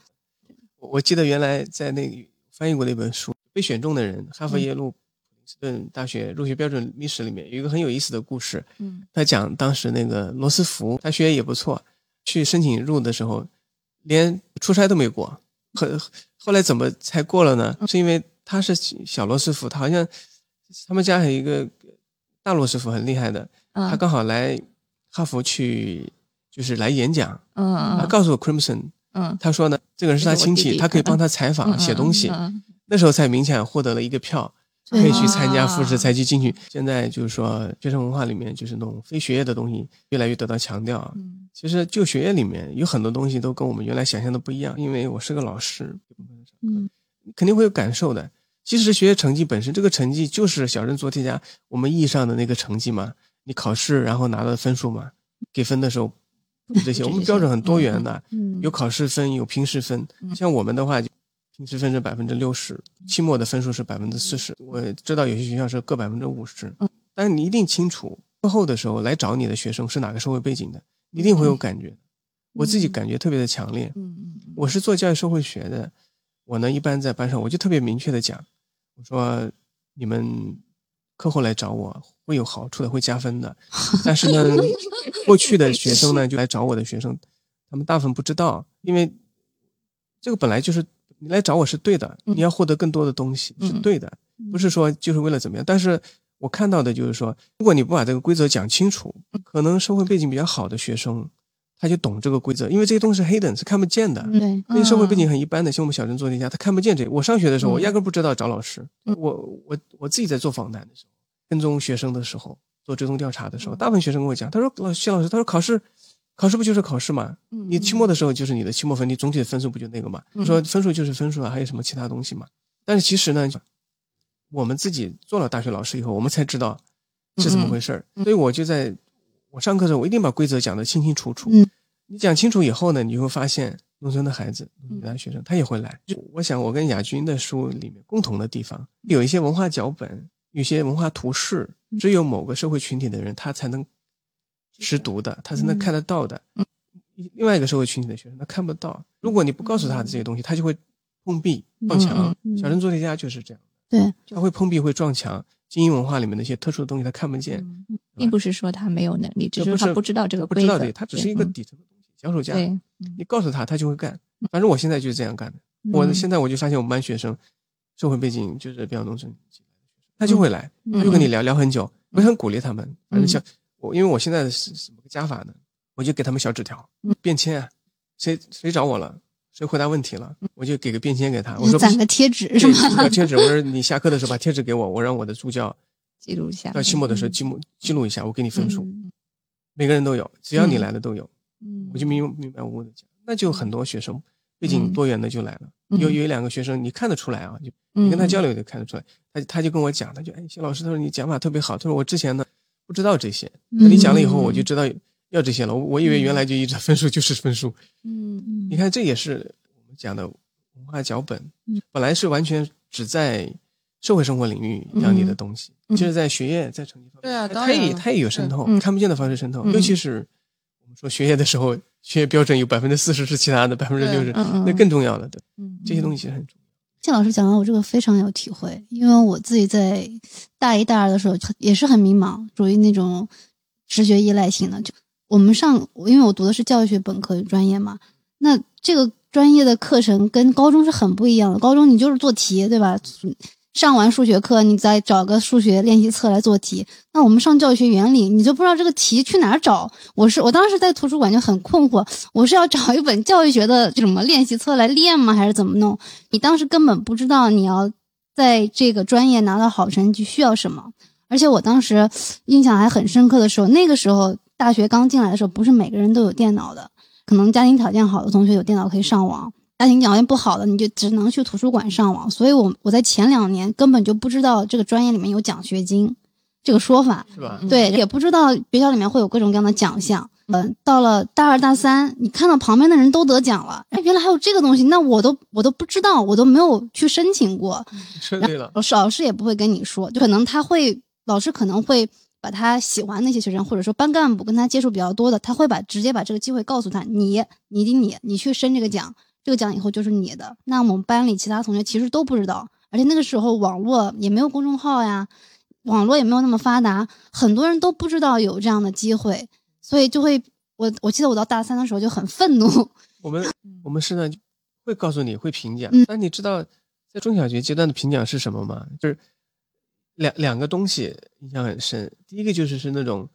我记得原来在那个。翻译过那本书，被选中的人，哈佛、耶鲁、普林斯顿大学入学标准历史里面有一个很有意思的故事。嗯，他讲当时那个罗斯福，他学业也不错，去申请入的时候，连出差都没过。后后来怎么才过了呢？是因为他是小罗斯福，他好像他们家有一个大罗斯福很厉害的，他刚好来哈佛去，就是来演讲。嗯他告诉 Crimson。嗯，他说呢，这个人是他亲戚，他可以帮他采访、写东西。那时候才勉强获得了一个票，可以去参加复试，才去进去。现在就是说，学生文化里面就是那种非学业的东西越来越得到强调。其实就学业里面有很多东西都跟我们原来想象的不一样。因为我是个老师，嗯，肯定会有感受的。其实学业成绩本身，这个成绩就是小镇做题家我们意义上的那个成绩嘛。你考试然后拿到分数嘛，给分的时候。这些我们标准很多元的，有考试分，有平时分。像我们的话，平时分是百分之六十，期末的分数是百分之四十。我知道有些学校是各百分之五十，但是你一定清楚，课后的时候来找你的学生是哪个社会背景的，一定会有感觉。我自己感觉特别的强烈。我是做教育社会学的，我呢一般在班上我就特别明确的讲，我说你们课后来找我。会有好处的，会加分的。但是呢，过去的学生呢，就来找我的学生，他们大部分不知道，因为这个本来就是你来找我是对的，你要获得更多的东西是对的，不是说就是为了怎么样。但是我看到的就是说，如果你不把这个规则讲清楚，可能社会背景比较好的学生他就懂这个规则，因为这些东西是黑的，是看不见的。对，那些社会背景很一般的，像我们小镇做题家，他看不见这。我上学的时候，我压根不知道找老师。我我我自己在做访谈的时候。跟踪学生的时候，做追踪调查的时候，大部分学生跟我讲，他说：“老谢老师，他说考试，考试不就是考试吗？你期末的时候就是你的期末分，你总体的分数不就那个吗？说分数就是分数啊，还有什么其他东西吗？但是其实呢，我们自己做了大学老师以后，我们才知道是怎么回事儿。所以我就在我上课的时候，我一定把规则讲得清清楚楚。你讲清楚以后呢，你会发现农村的孩子、其他学生他也会来。就我想，我跟亚军的书里面共同的地方，有一些文化脚本。有些文化图示，只有某个社会群体的人，他才能识读的，他是能看得到的。嗯另外一个社会群体的学生，他看不到。如果你不告诉他的这些东西，他就会碰壁撞墙。小镇做题家就是这样，对，他会碰壁，会撞墙。精英文化里面的一些特殊的东西，他看不见，并不是说他没有能力，只是他不知道这个规则。他只是一个底层的东西，脚手架。你告诉他，他就会干。反正我现在就是这样干的。我现在我就发现，我们班学生社会背景就是比较农村。他就会来，他就跟你聊聊很久。我很鼓励他们，反正像我，因为我现在是什么个加法呢？我就给他们小纸条、便签啊，谁谁找我了，谁回答问题了，我就给个便签给他。我说攒个贴纸是吗？贴纸。我说你下课的时候把贴纸给我，我让我的助教记录一下。到期末的时候记录记录一下，我给你分数。每个人都有，只要你来了都有。我就明明白无误的讲，那就很多学生背景多元的就来了。有有两个学生，你看得出来啊，就你跟他交流就看得出来。他他就跟我讲，他就哎，谢老师，他说你讲法特别好，他说我之前呢不知道这些，那你讲了以后我就知道要这些了。我我以为原来就一直分数就是分数，嗯，你看这也是我们讲的文化脚本，本来是完全只在社会生活领域讲你的东西，就是在学业在成绩方面，对啊，它也它也有渗透，看不见的方式渗透，尤其是我们说学业的时候，学业标准有百分之四十是其他的，百分之六十那更重要的，对，这些东西其实很重要。谢老师讲完，我这个非常有体会，因为我自己在大一、大二的时候也是很迷茫，属于那种直觉依赖型的。就我们上，因为我读的是教育学本科专业嘛，那这个专业的课程跟高中是很不一样的。高中你就是做题，对吧？上完数学课，你再找个数学练习册来做题。那我们上教学原理，你就不知道这个题去哪儿找。我是我当时在图书馆就很困惑，我是要找一本教育学的什么练习册来练吗，还是怎么弄？你当时根本不知道你要在这个专业拿到好成绩需要什么。而且我当时印象还很深刻的时候，那个时候大学刚进来的时候，不是每个人都有电脑的，可能家庭条件好的同学有电脑可以上网。家庭条件不好的，你就只能去图书馆上网。所以，我我在前两年根本就不知道这个专业里面有奖学金这个说法，是吧？对，也不知道学校里面会有各种各样的奖项。嗯，到了大二大三，你看到旁边的人都得奖了，哎，原来还有这个东西，那我都我都不知道，我都没有去申请过。说对了，老师老师也不会跟你说，就可能他会老师可能会把他喜欢那些学生，或者说班干部跟他接触比较多的，他会把直接把这个机会告诉他，你你的你你去申这个奖。这个奖以后就是你的。那我们班里其他同学其实都不知道，而且那个时候网络也没有公众号呀，网络也没有那么发达，很多人都不知道有这样的机会，所以就会我我记得我到大三的时候就很愤怒。我们我们是呢会告诉你会评奖，但你知道在中小学阶段的评奖是什么吗？就是两两个东西印象很深。第一个就是是那种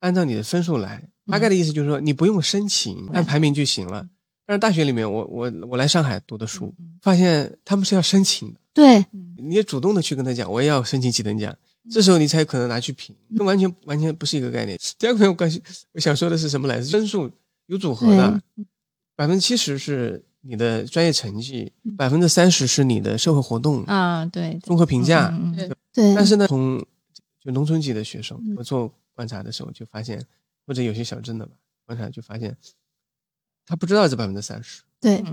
按照你的分数来，大概的意思就是说你不用申请，按排名就行了。但是大学里面，我我我来上海读的书，发现他们是要申请的。对，你也主动的去跟他讲，我也要申请几等奖，这时候你才有可能拿去评，跟完全完全不是一个概念。第二个没有关系，我想说的是什么来着？分数有组合的，百分之七十是你的专业成绩，百分之三十是你的社会活动啊，对，综合评价，对对。但是呢，从就农村级的学生，我做观察的时候就发现，或者有些小镇的吧，观察就发现。他不知道这百分之三十，对，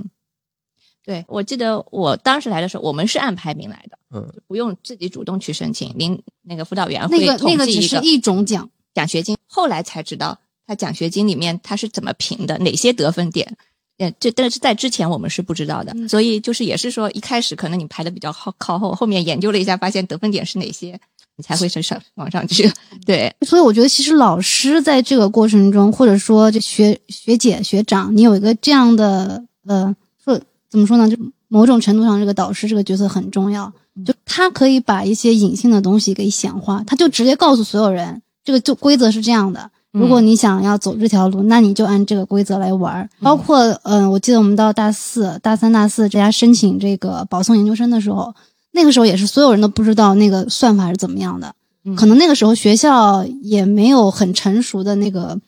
对我记得我当时来的时候，我们是按排名来的，嗯，不用自己主动去申请，您那个辅导员会那个那个只是一种奖奖学金，后来才知道他奖学金里面他是怎么评的，哪些得分点，呃，这但是在之前我们是不知道的，所以就是也是说一开始可能你排的比较靠靠后，后面研究了一下，发现得分点是哪些。你才会上上往上去，对，所以我觉得其实老师在这个过程中，或者说这学学姐学长，你有一个这样的呃，说怎么说呢？就某种程度上，这个导师这个角色很重要，就他可以把一些隐性的东西给显化，他就直接告诉所有人，这个就规则是这样的。如果你想要走这条路，那你就按这个规则来玩。包括嗯，我记得我们到大四、大三、大四，大家申请这个保送研究生的时候。那个时候也是所有人都不知道那个算法是怎么样的，可能那个时候学校也没有很成熟的那个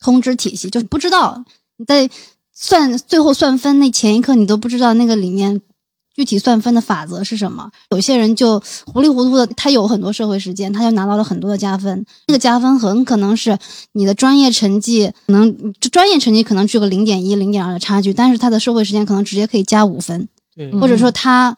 通知体系，就是不知道你在算最后算分那前一刻，你都不知道那个里面具体算分的法则是什么。有些人就糊里糊涂的，他有很多社会实践，他就拿到了很多的加分。这个加分很可能是你的专业成绩，可能专业成绩可能只有个零点一、零点二的差距，但是他的社会实践可能直接可以加五分，或者说他。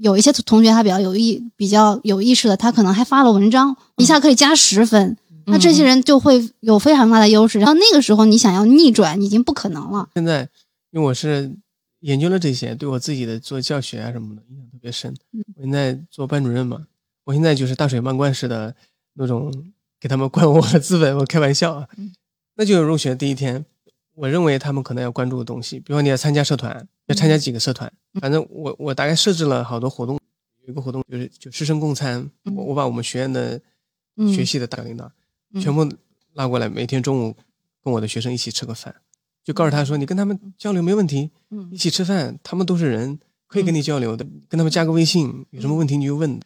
有一些同学他比较有意、比较有意识的，他可能还发了文章，一下可以加十分。那这些人就会有非常大的优势。然后那个时候你想要逆转已经不可能了。现在因为我是研究了这些，对我自己的做教学啊什么的印象特别深。我现在做班主任嘛，我现在就是大水漫灌式的那种给他们灌我的资本。我开玩笑啊，那就入学第一天。我认为他们可能要关注的东西，比如说你要参加社团，要参加几个社团，反正我我大概设置了好多活动，有一个活动就是就师生共餐，我我把我们学院的学系的大领导全部拉过来，每天中午跟我的学生一起吃个饭，就告诉他说你跟他们交流没问题，一起吃饭，他们都是人，可以跟你交流的，跟他们加个微信，有什么问题你就问，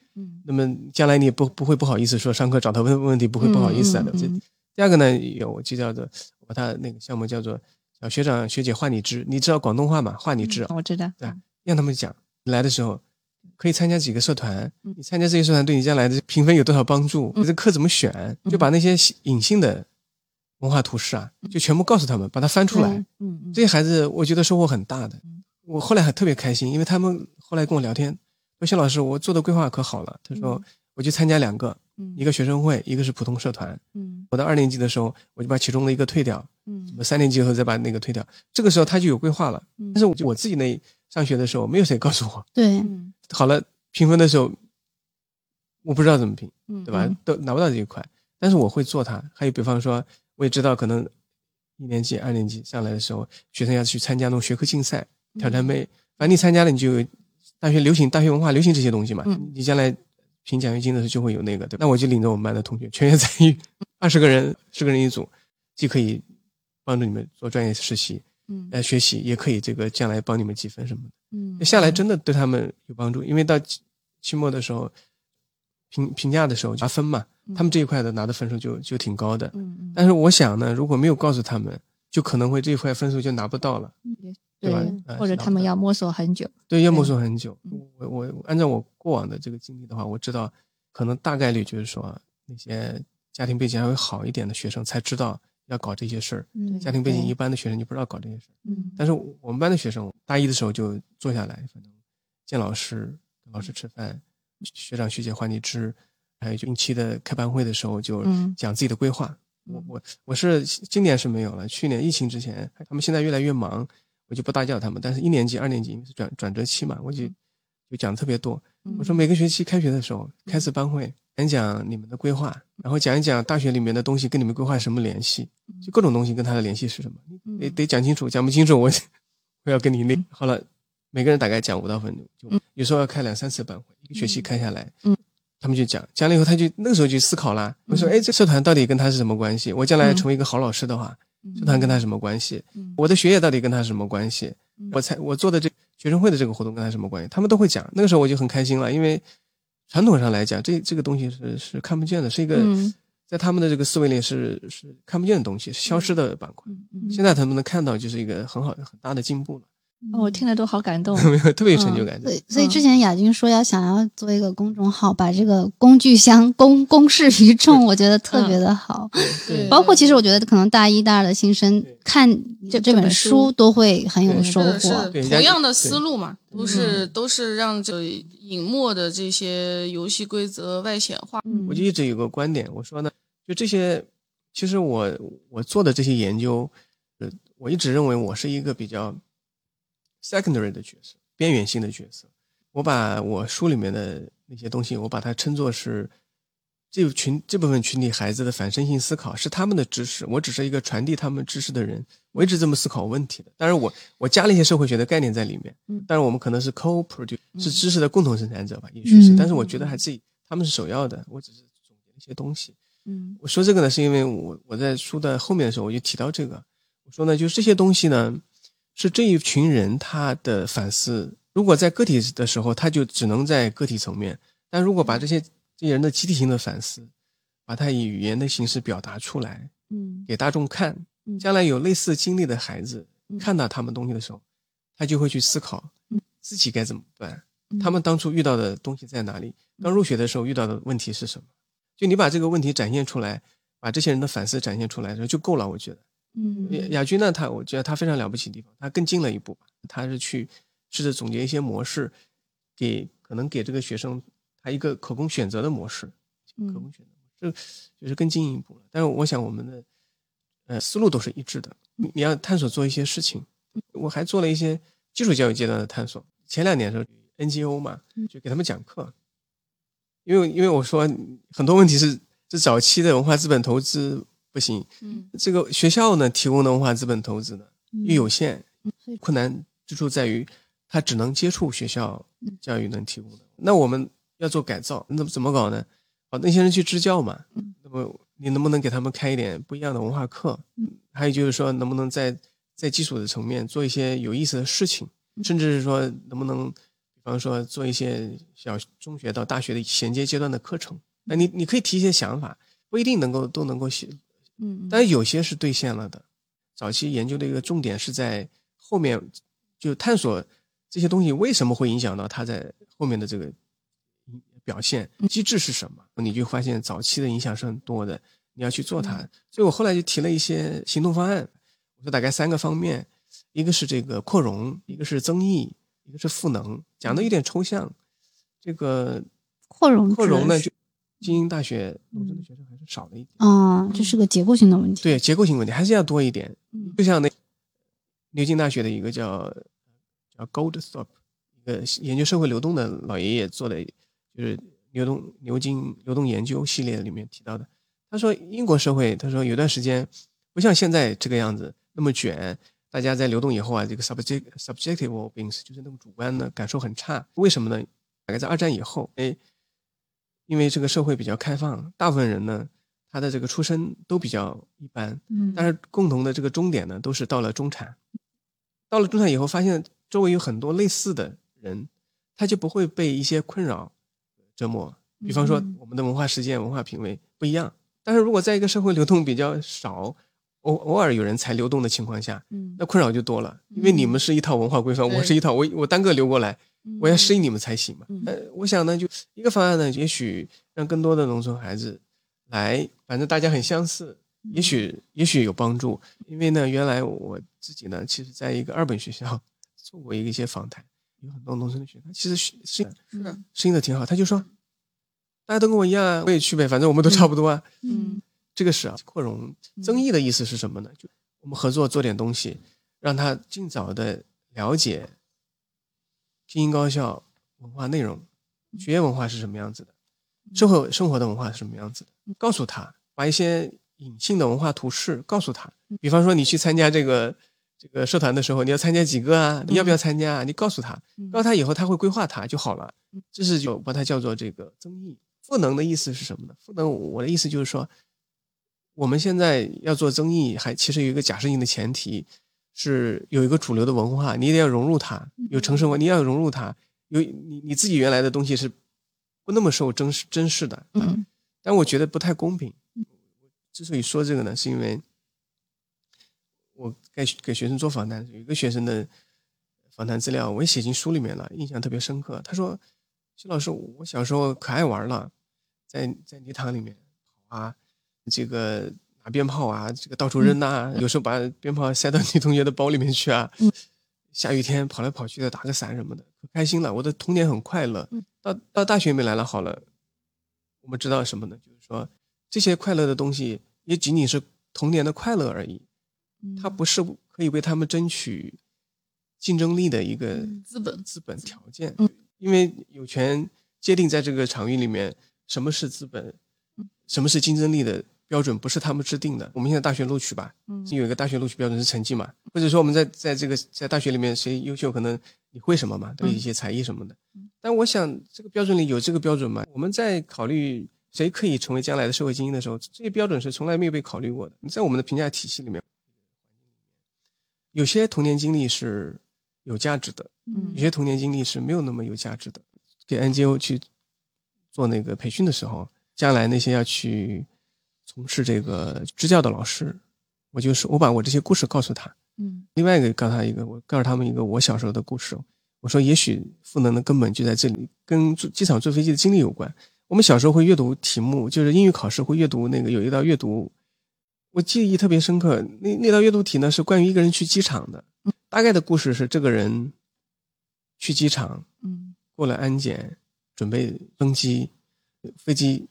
那么将来你也不不会不好意思说上课找他问问题，不会不好意思啊。这第二个呢，有我就叫做。把他那个项目叫做“小学长学姐话你知”，你知道广东话吗？话你知，我知道。对，让他们讲来的时候可以参加几个社团，你参加这些社团对你将来的评分有多少帮助？你这课怎么选？就把那些隐性的文化图示啊，就全部告诉他们，把它翻出来。嗯，这些孩子我觉得收获很大的。我后来还特别开心，因为他们后来跟我聊天，说：“谢老师，我做的规划可好了。”他说：“我就参加两个。”一个学生会，一个是普通社团。嗯，我到二年级的时候，我就把其中的一个退掉。嗯，我三年级以后再把那个退掉。这个时候他就有规划了。嗯，但是我我自己那上学的时候，没有谁告诉我。对，好了，评分的时候，我不知道怎么评，对吧？都拿不到这一块。但是我会做它。还有，比方说，我也知道，可能一年级、二年级上来的时候，学生要去参加那种学科竞赛、挑战杯。反正你参加了，你就。大学流行大学文化流行这些东西嘛，嗯你将来评奖学金的时候就会有那个，对吧？那我就领着我们班的同学全员参与，二十个人，十个人一组，既可以帮助你们做专业实习，嗯呃，学习，也可以这个将来帮你们积分什么的。嗯下来真的对他们有帮助，因为到期期末的时候评评价的时候拿分嘛，他们这一块的拿的分数就就挺高的。嗯嗯但是我想呢，如果没有告诉他们，就可能会这一块分数就拿不到了，对或者他们要摸索很久。对要摸索很久。我我按照我过往的这个经历的话，我知道可能大概率就是说那些家庭背景还会好一点的学生才知道要搞这些事儿，嗯家庭背景一般的学生就不知道搞这些事儿。嗯但是我们班的学生，大一的时候就坐下来，反正见老师，跟老师吃饭，学长学姐换你吃，还有就定期的开班会的时候就嗯讲自己的规划。我嗯我我是今年是没有了，去年疫情之前，他们现在越来越忙，我就不大叫他们。但是一年级、二年级因为是转转折期嘛，我就就讲特别多。嗯我说每个学期开学的时候开次班会，讲一讲你们的规划，然后讲一讲大学里面的东西跟你们规划什么联系，就各种东西跟他的联系是什么，嗯得得讲清楚，讲不清楚我 我要跟你那好了，每个人大概讲五到分钟，就有时候要开两三次班会，一个学期开下来，嗯，他们就讲，讲了以后他就那个时候就思考啦，我说哎这社团到底跟他是什么关系？我将来成为一个好老师的话，社团跟他什么关系？嗯我的学业到底跟他什么关系？我才我做的这学生会的这个活动跟他什么关系？他们都会讲。那个时候我就很开心了，因为传统上来讲，这这个东西是是看不见的，是一个、嗯。在他们的这个思维里是是看不见的东西，是消失的板块。嗯现在他们能看到，就是一个很好很大的进步了，哦我听了都好感动。没有特别有成就感。所以，所以之前亚军说要想要做一个公众号，把这个工具箱公公示于众，我觉得特别的好。对包括其实我觉得可能大一、大二的新生看这这本书书都会很有收获。对同样的思路嘛，都是都是让这个隐没的这些游戏规则外显化。嗯我就一直有个观点，我说呢，就这些，其实我我做的这些研究，呃，我一直认为我是一个比较 secondary 的角色，边缘性的角色。我把我书里面的那些东西，我把它称作是这群这部分群体孩子的反身性思考，是他们的知识，我只是一个传递他们知识的人。我一直这么思考问题的。当然我，我加了一些社会学的概念在里面。嗯当然我们可能是 co-produce，是知识的共同生产者吧，也许是。嗯但是我觉得还自己他们是首要的，我只是总结了一些东西。嗯我说这个呢，是因为我我在书的后面的时候我就提到这个，我说呢，就是这些东西呢，是这一群人他的反思。如果在个体的时候，他就只能在个体层面；但如果把这些这些人的集体性的反思，把它以语言的形式表达出来，嗯给大众看，嗯将来有类似经历的孩子嗯看到他们东西的时候，他就会去思考嗯自己该怎么办。嗯他们当初遇到的东西在哪里？刚入学的时候遇到的问题是什么？就你把这个问题展现出来，把这些人的反思展现出来的时候就够了。我觉得嗯亚亚军呢，他我觉得他非常了不起的地方，他更进了一步，他是去试着总结一些模式，给可能给这个学生他一个可供选择的模式，嗯可供选择，这就是更进一步了。但是我想我们的呃思路都是一致的，你你要探索做一些事情。我还做了一些基础教育阶段的探索。前两年的时候，NGO 嘛，就给他们讲课，因为因为我说很多问题是是早期的文化资本投资不行，嗯这个学校呢提供的文化资本投资呢又有限，困难之处在于他只能接触学校教育能提供的。那我们要做改造，那么怎么搞呢？好，那些人去支教嘛，那么你能不能给他们开一点不一样的文化课？还有就是说，能不能在在基础的层面做一些有意思的事情，甚至是说能不能，比方说做一些小中学到大学的衔接阶段的课程？那你你可以提一些想法，不一定能够都能够写，嗯但是有些是兑现了的。早期研究的一个重点是在后面，就探索这些东西为什么会影响到他在后面的这个表现机制是什么，你就发现早期的影响是很多的，你要去做它。所以我后来就提了一些行动方案，我说大概三个方面，一个是这个扩容，一个是增益，一个是赋能，讲的有点抽象。这个扩容扩容呢，就精英大学农村的学生还是少了一点。哦，这是个结构性的问题。对结构性问题还是要多一点。嗯就像那牛津大学的一个叫叫 Goldthorpe 一个研究社会流动的老爷爷做的，就是流动牛津流动研究系列里面提到的。他说英国社会，他说有段时间不像现在这个样子那么卷，大家在流动以后啊，这个 subject subjective well-being 就是那种主观的感受很差。为什么呢？大概在二战以后，哎，因为这个社会比较开放，大部分人呢，他的这个出身都比较一般，嗯但是共同的这个终点呢，都是到了中产。到了中产以后，发现周围有很多类似的人，他就不会被一些困扰折磨。比方说嗯，我们的文化实践、文化品味不一样。但是如果在一个社会流动比较少，偶偶尔有人才流动的情况下，嗯那困扰就多了。因为你们是一套文化规范，对我是一套，我我单个流过来，我要适应你们才行嘛。嗯呃，我想呢，就一个方案呢，也许让更多的农村孩子来，反正大家很相似，也许也许有帮助。因为呢，原来我自己呢，其实在一个二本学校做过一个一些访谈，有很多农村的学生，其实适应是适应的挺好。他就说，大家都跟我一样啊，我也去呗，反正我们都差不多啊。嗯这个是啊，扩容增益的意思是什么呢？就我们合作做点东西，让他尽早的了解精英高校文化内容，学业文化是什么样子的，社会生活的文化是什么样子的，告诉他，把一些隐性的文化图示告诉他。比方说，你去参加这个这个社团的时候，你要参加几个啊？你要不要参加啊？你告诉他，告诉他以后他会规划他就好了。这是就把它叫做这个增益。赋能的意思是什么呢？赋能我的意思就是说。我们现在要做增益，还其实有一个假设性的前提，是有一个主流的文化，你得要融入它，有城市文，你要融入它，有你你自己原来的东西是不那么受珍视珍视的，嗯但我觉得不太公平。之所以说这个呢，是因为我给给学生做访谈，有一个学生的访谈资料我也写进书里面了，印象特别深刻。他说：“徐老师，我小时候可爱玩了，在在泥塘里面跑啊。”这个拿鞭炮啊，这个到处扔呐、有时候把鞭炮塞到女同学的包里面去啊。下雨天跑来跑去的，打个伞什么的，可开心了。我的童年很快乐。到到大学里面来了，好了，我们知道什么呢？就是说这些快乐的东西也仅仅是童年的快乐而已，它不是可以为他们争取竞争力的一个资本资本条件。因为有权界定在这个场域里面什么是资本。什么是竞争力的标准？不是他们制定的。我们现在大学录取吧，嗯有一个大学录取标准是成绩嘛，或者说我们在在这个在大学里面谁优秀，可能你会什么嘛，对一些才艺什么的。但我想这个标准里有这个标准吗？我们在考虑谁可以成为将来的社会精英的时候，这些标准是从来没有被考虑过的。你在我们的评价体系里面，有些童年经历是有价值的，有些童年经历是没有那么有价值的。给 NGO 去做那个培训的时候。将来那些要去从事这个支教的老师，我就是我把我这些故事告诉他，嗯，另外一个告诉他一个，我告诉他们一个我小时候的故事。我说，也许赋能的根本就在这里，跟机场坐飞机的经历有关。我们小时候会阅读题目，就是英语考试会阅读那个有一道阅读，我记忆特别深刻。那那道阅读题呢是关于一个人去机场的，大概的故事是这个人去机场，嗯，过了安检，准备登机，飞机。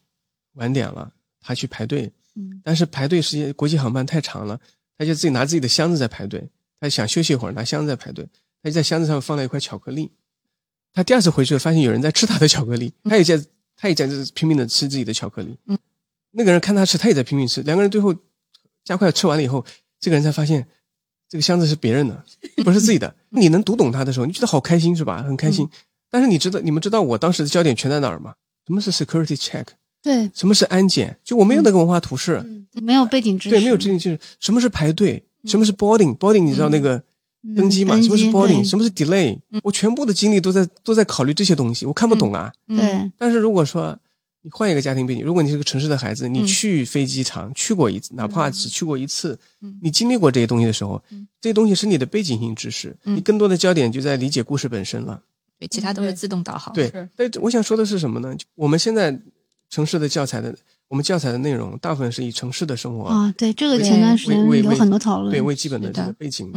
晚点了，他去排队，嗯，但是排队时间国际航班太长了，他就自己拿自己的箱子在排队。他想休息一会儿，拿箱子在排队，他就在箱子上放了一块巧克力。他第二次回去发现有人在吃他的巧克力，他也在，他也在拼命的吃自己的巧克力。嗯，那个人看他吃，他也在拼命吃。两个人最后加快吃完了以后，这个人才发现这个箱子是别人的，不是自己的。你能读懂他的时候，你觉得好开心是吧？很开心。嗯、但是你知道，你们知道我当时的焦点全在哪儿吗？什么是 security check？对，什么是安检？就我没有那个文化图示，嗯、没有背景知识，对，没有背景知识。什么是排队？什么是 boarding？boarding 你知道那个登机嘛？嗯、什么是 boarding？什么是 delay？、嗯、我全部的精力都在都在考虑这些东西，我看不懂啊。对。但是如果说你换一个家庭背景，如果你是个城市的孩子，你去飞机场去过一次，哪怕只去过一次，你经历过这些东西的时候，这些东西是你的背景性知识，你更多的焦点就在理解故事本身了。对，其他都是自动导航。对，但我想说的是什么呢？我们现在。城市的教材的，我们教材的内容大部分是以城市的生活啊，对这个前段时间有很多讨论，对为基本的这个背景，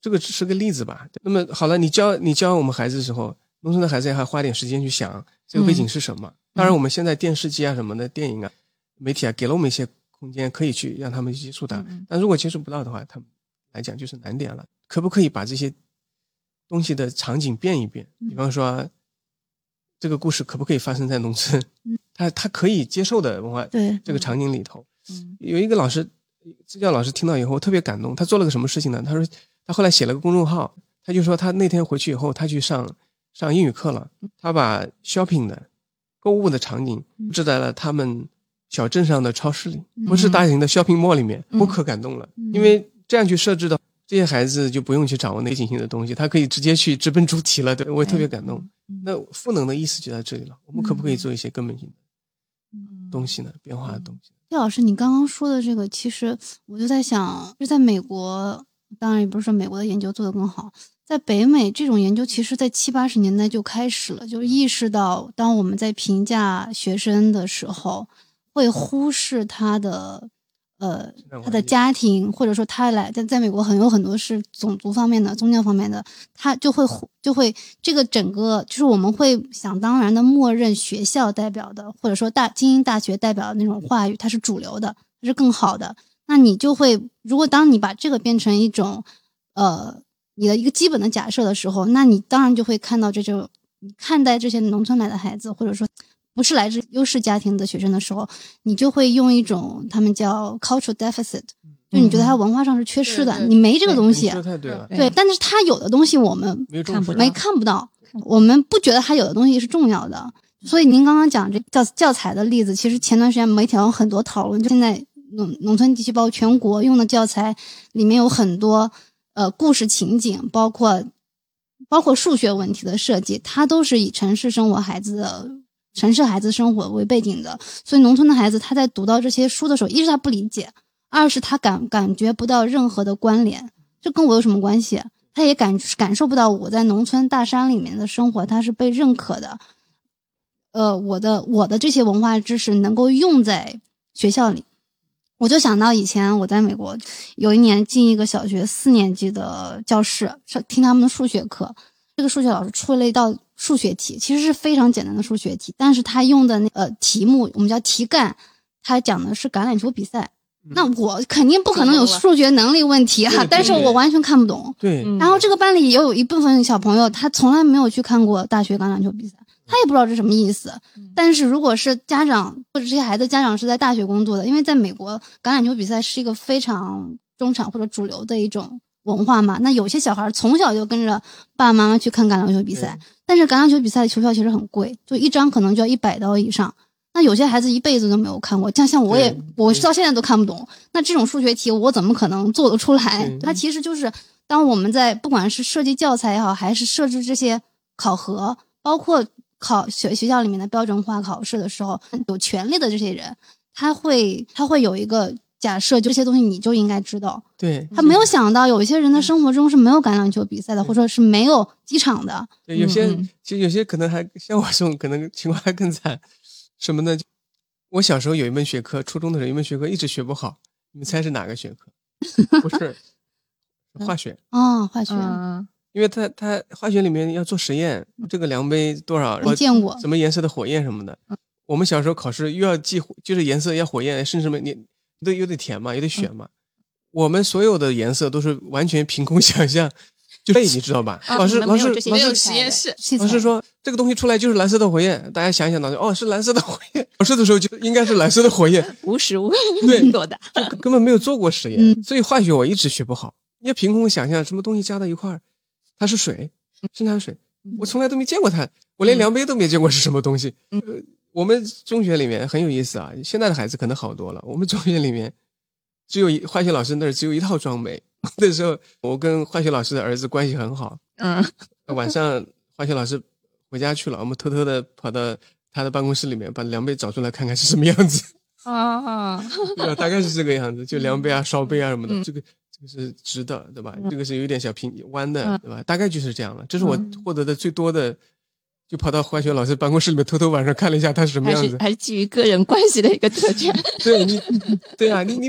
这个只是个例子吧。那么好了，你教你教我们孩子的时候，农村的孩子还花点时间去想这个背景是什么。当然，我们现在电视机啊什么的，电影啊、媒体啊，给了我们一些空间，可以去让他们去接触它。但如果接触不到的话，他们来讲就是难点了。可不可以把这些东西的场景变一变？比方说。这个故事可不可以发生在农村？他他可以接受的文化对这个场景里头。嗯，有一个老师，支教老师听到以后特别感动。他做了个什么事情呢？他说他后来写了个公众号，他就说他那天回去以后，他去上上英语课了，他把 shopping 的购物的场景布置在了他们小镇上的超市里，不是大型的 shopping mall 里面，我可感动了，因为这样去设置的。这些孩子就不用去掌握内景性的东西，他可以直接去直奔主题了。对我也特别感动。那赋能的意思就在这里了。我们可不可以做一些根本性的东西呢？变化的东西。叶老师，你刚刚说的这个，其实我就在想，就在美国，当然也不是说美国的研究做得更好，在北美这种研究，其实在七八十年代就开始了，就意识到，当我们在评价学生的时候，会忽视他的。呃，他的家庭，或者说他来在在美国很有很多是种族方面的、宗教方面的，他就会就会这个整个就是我们会想当然的默认学校代表的，或者说大精英大学代表的那种话语，它是主流的，它是更好的。那你就会，如果当你把这个变成一种呃你的一个基本的假设的时候，那你当然就会看到这种看待这些农村来的孩子，或者说。不是来自优势家庭的学生的时候，你就会用一种他们叫 cultural deficit，就你觉得他文化上是缺失的，你没这个东西。对，但是他有的东西我们看不没看不到，我们不觉得他有的东西是重要的。所以您刚刚讲这教教材的例子，其实前段时间媒体上很多讨论，就现在农农村地区包括全国用的教材里面有很多呃故事情景，包括包括数学问题的设计，它都是以城市生活孩子的。城市孩子生活为背景的，所以农村的孩子他在读到这些书的时候，一是他不理解，二是他感感觉不到任何的关联，这跟我有什么关系？他也感感受不到我在农村大山里面的生活，他是被认可的。呃，我的我的这些文化知识能够用在学校里，我就想到以前我在美国有一年进一个小学四年级的教室，上听他们的数学课，这个数学老师出了一道。数学题其实是非常简单的数学题，但是他用的那呃题目我们叫题干，他讲的是橄榄球比赛。那我肯定不可能有数学能力问题哈，但是我完全看不懂。对。然后这个班里也有一部分小朋友，他从来没有去看过大学橄榄球比赛，他也不知道这什么意思。但是如果是家长或者这些孩子家长是在大学工作的，因为在美国橄榄球比赛是一个非常中产或者主流的一种。文化嘛，那有些小孩从小就跟着爸爸妈妈去看橄榄球比赛，但是橄榄球比赛的球票其实很贵，就一张可能就要一百刀以上。那有些孩子一辈子都没有看过，像像我也，我到现在都看不懂。那这种数学题我怎么可能做得出来？它其实就是当我们在不管是设计教材也好，还是设置这些考核，包括考学学校里面的标准化考试的时候，有权利的这些人，他会他会有一个。假设这些东西你就应该知道，对他没有想到有一些人的生活中是没有橄榄球比赛的，或者说是没有机场的。对，有些其实有些可能还像我这种，可能情况还更惨。什么呢？我小时候有一门学科，初中的时候有一门学科一直学不好，你们猜是哪个学科？不是化学啊，化学。因为他他化学里面要做实验，这个量杯多少？我见过什么颜色的火焰什么的。我们小时候考试又要记，就是颜色要火焰，甚至什么你。都有点甜嘛，有点选嘛。我们所有的颜色都是完全凭空 想象，就背，你知道吧？老师，老师，没有实验室。老师说这个东西出来就是蓝色的火焰，大家想一想，脑子哦是蓝色的火焰。考试的时候就应该是蓝色的火焰，无实物对做的，根本没有做过实验，所以化学我一直学不好。你要凭空想象什么东西加到一块儿，它是水，生产水，我从来都没见过它，我连量杯都没见过是什么东西。我们中学里面很有意思啊，现在的孩子可能好多了。我们中学里面只有一化学老师那儿只有一套装备。那时候我跟化学老师的儿子关系很好。嗯，晚上化学老师回家去了，我们偷偷的跑到他的办公室里面，把量杯找出来看看是什么样子。啊，对大概是这个样子，就量杯啊、烧杯啊什么的。这个这个是直的，对吧？这个是有点小平弯的，对吧？大概就是这样了。这是我获得的最多的。就跑到化学老师办公室里面偷偷晚上看了一下他是什么样子，还是基于个人关系的一个特权。对你，对啊，你你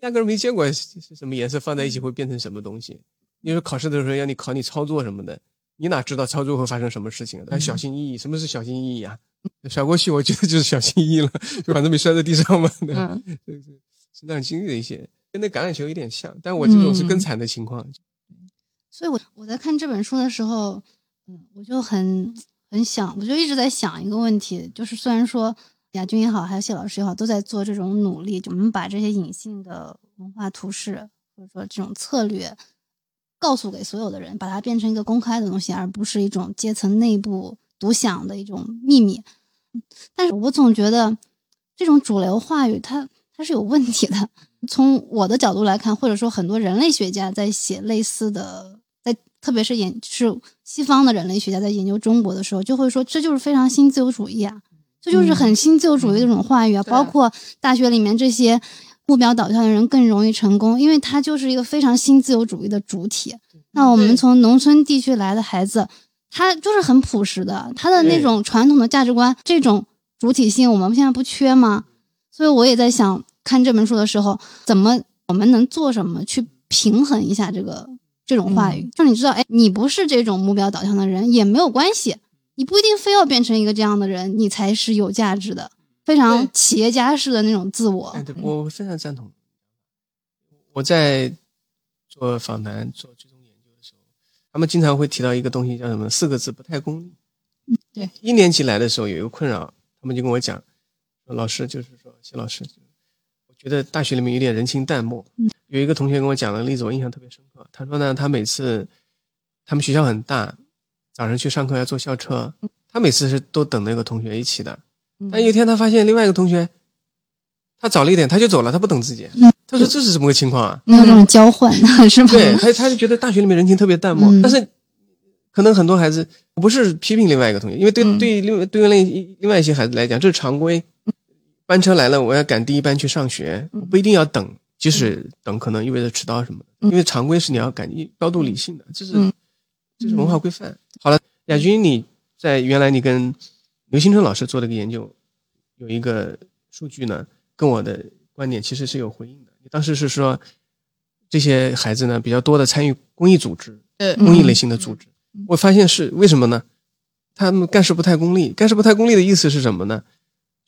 压根没见过是什么颜色放在一起会变成什么东西。你说考试的时候让你考你操作什么的，你哪知道操作会发生什么事情啊？要小心翼翼。什么是小心翼翼啊？甩过去，我觉得就是小心翼翼了，就反正没摔在地上嘛。嗯，对对，成长经历的一些，跟那橄榄球有点像，但我这种是更惨的情况。所以我我在看这本书的时候，嗯，我就很。很想，我就一直在想一个问题，就是虽然说亚军也好，还有谢老师也好，都在做这种努力，就我们把这些隐性的文化图式或者说这种策略告诉给所有的人，把它变成一个公开的东西，而不是一种阶层内部独享的一种秘密。但是我总觉得这种主流话语它它是有问题的。从我的角度来看，或者说很多人类学家在写类似的，特别是研是西方的人类学家在研究中国的时候，就会说这就是非常新自由主义啊，这就是很新自由主义的这种话语啊。包括大学里面这些目标导向的人更容易成功，因为他就是一个非常新自由主义的主体。那我们从农村地区来的孩子，他就是很朴实的，他的那种传统的价值观，这种主体性，我们现在不缺吗？所以我也在想。看这本书的时候，怎么我们能做什么去平衡一下这个这种话语？就你知道，哎，你不是这种目标导向的人也没有关系，你不一定非要变成一个这样的人，你才是有价值的，非常企业家式的那种自我。对，我非常赞同。我在做访谈、做追踪研究的时候，他们经常会提到一个东西，叫什么？四个字，不太功利。对，一年级来的时候有一个困扰，他们就跟我讲，老师就是说，谢老师。觉得大学里面有点人情淡漠。有一个同学跟我讲的例子，我印象特别深刻。他说呢，他每次他们学校很大，早上去上课要坐校车，他每次是都等那个同学一起的。但有一天他发现另外一个同学，他早了一点，他就走了，他不等自己。他说这是什么个情况啊？没有那种交换是吧？对，他他就觉得大学里面人情特别淡漠。但是可能很多孩子，不是批评另外一个同学，因为对对另对另另外一些孩子来讲，这是常规。班车来了，我要赶第一班去上学，不一定要等，即使等可能意味着迟到什么的。因为常规是你要赶，高度理性的，这是这是文化规范。好了，亚军，你在原来你跟刘新春老师做这个研究，有一个数据呢，跟我的观点其实是有回应的。你当时是说这些孩子呢比较多的参与公益组织，公益类型的组织，我发现是为什么呢？他们干事不太功利，干事不太功利的意思是什么呢？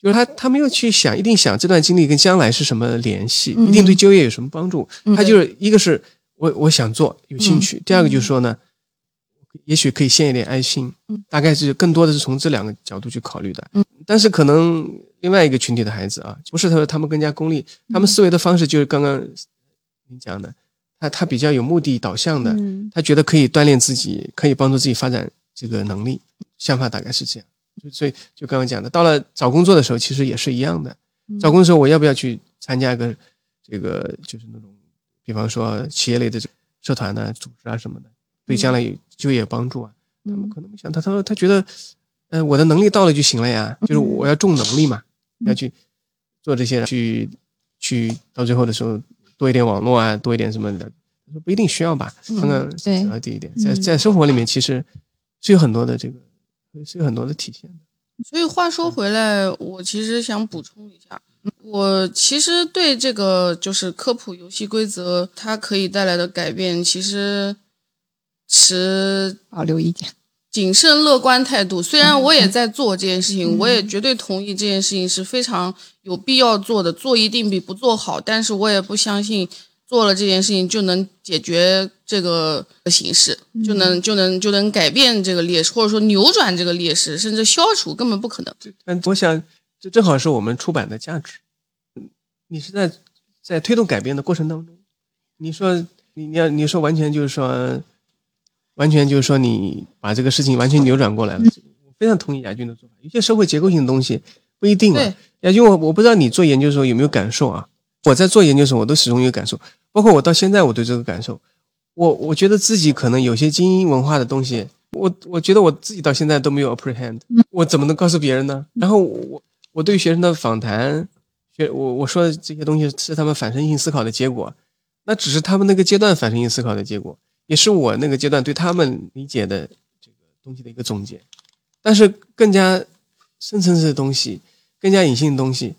就是他，他没有去想，一定想这段经历跟将来是什么联系，一定对就业有什么帮助。他就是一个是我我想做，有兴趣；第二个就是说呢，也许可以献一点爱心。大概是更多的是从这两个角度去考虑的。但是可能另外一个群体的孩子啊，不是他说他们更加功利，他们思维的方式就是刚刚你讲的，他他比较有目的导向的，他觉得可以锻炼自己，可以帮助自己发展这个能力，想法大概是这样。所以，就刚刚讲的，到了找工作的时候，其实也是一样的。找工作的时候，我要不要去参加一个这个，就是那种，比方说企业类的社团呢、组织啊什么的，对将来有就业帮助啊？他们可能没想，他他说他觉得，嗯，我的能力到了就行了呀，就是我要重能力嘛，要去做这些，去去到最后的时候多一点网络啊，多一点什么的，他说不一定需要吧。刚刚讲到第一点，在在生活里面，其实是有很多的这个。是有很多的体现的，所以话说回来，我其实想补充一下，我其实对这个就是科普游戏规则它可以带来的改变，其实持保留意见、谨慎乐观态度。虽然我也在做这件事情，我也绝对同意这件事情是非常有必要做的，做一定比不做好，但是我也不相信。做了这件事情就能解决这个形势，就能就能就能改变这个劣势，或者说扭转这个劣势，甚至消除，根本不可能。但，我想这正好是我们出版的价值。你是在在推动改变的过程当中，你说你你要你说完全就是说，完全就是说你把这个事情完全扭转过来了。我非常同意亚军的做法。有些社会结构性的东西不一定啊。亚军，我我不知道你做研究的时候有没有感受啊？我在做研究时，我都始终有感受，包括我到现在，我对这个感受，我我觉得自己可能有些精英文化的东西，我我觉得我自己到现在都没有 apprehend，我怎么能告诉别人呢？然后我我对学生的访谈，学我我说的这些东西是他们反身性思考的结果，那只是他们那个阶段反身性思考的结果，也是我那个阶段对他们理解的这个东西的一个总结，但是更加深层次的东西，更加隐性的东西，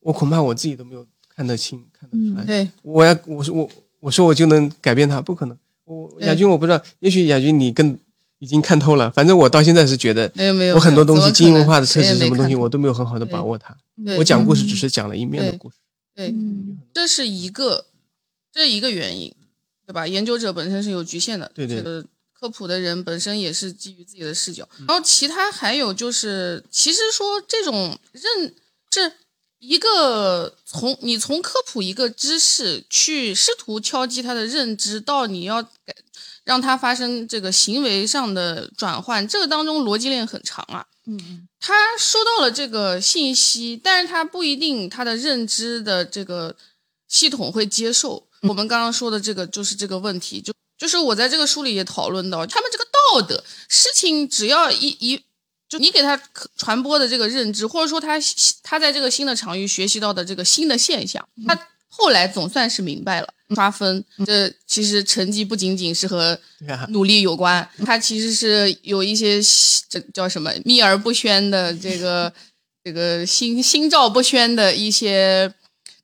我恐怕我自己都没有。看得清，看得出来。对，我要我说我我说我就能改变他，不可能。我亚军我不知道，也许亚军你更已经看透了。反正我到现在是觉得没有没有，我很多东西精英文化的特质什么东西，我都没有很好的把握它。我讲故事只是讲了一面的故事。对，这是一个这一个原因，对吧？研究者本身是有局限的，对对。科普的人本身也是基于自己的视角，然后其他还有就是，其实说这种认是。一个从你从科普一个知识去试图敲击他的认知，到你要改让他发生这个行为上的转换，这个当中逻辑链很长啊。嗯他收到了这个信息，但是他不一定他的认知的这个系统会接受。我们刚刚说的这个就是这个问题，就就是我在这个书里也讨论到，他们这个道德事情，只要一一就你给他传播的这个认知，或者说他他在这个新的场域学习到的这个新的现象，他后来总算是明白了。刷分，这其实成绩不仅仅是和努力有关，他其实是有一些这叫什么秘而不宣的这个这个心心照不宣的一些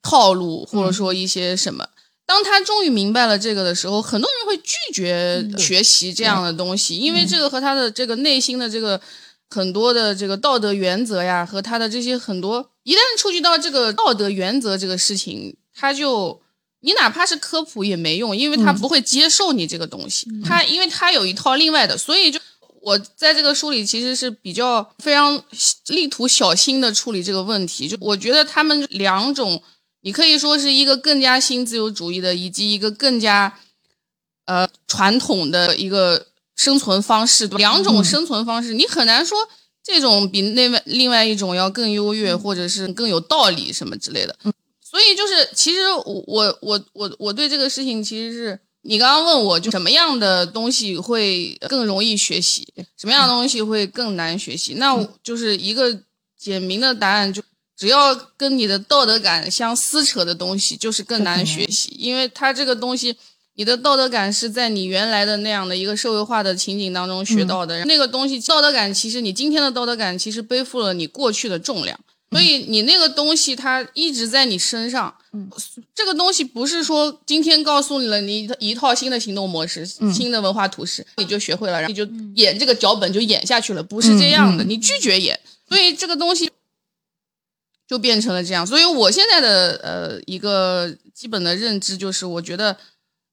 套路，或者说一些什么。当他终于明白了这个的时候，很多人会拒绝学习这样的东西，因为这个和他的这个内心的这个很多的这个道德原则呀，和他的这些很多，一旦触及到这个道德原则这个事情，他就你哪怕是科普也没用，因为他不会接受你这个东西，他因为他有一套另外的，所以就我在这个书里其实是比较非常力图小心的处理这个问题，就我觉得他们两种。你可以说是一个更加新自由主义的，以及一个更加呃传统的一个生存方式，两种生存方式，你很难说这种比那外另外一种要更优越，或者是更有道理什么之类的。所以就是，其实我我我我我对这个事情其实是你刚刚问我就什么样的东西会更容易学习，什么样的东西会更难学习，那就是一个简明的答案就。只要跟你的道德感相撕扯的东西，就是更难学习，因为它这个东西，你的道德感是在你原来的那样的一个社会化的情景当中学到的。那个东西，道德感其实你今天的道德感其实背负了你过去的重量，所以你那个东西它一直在你身上。嗯，这个东西不是说今天告诉你了你一套新的行动模式、新的文化图式，你就学会了，然后你就演这个脚本就演下去了，不是这样的，你拒绝演。所以这个东西。就变成了这样，所以我现在的呃一个基本的认知就是，我觉得，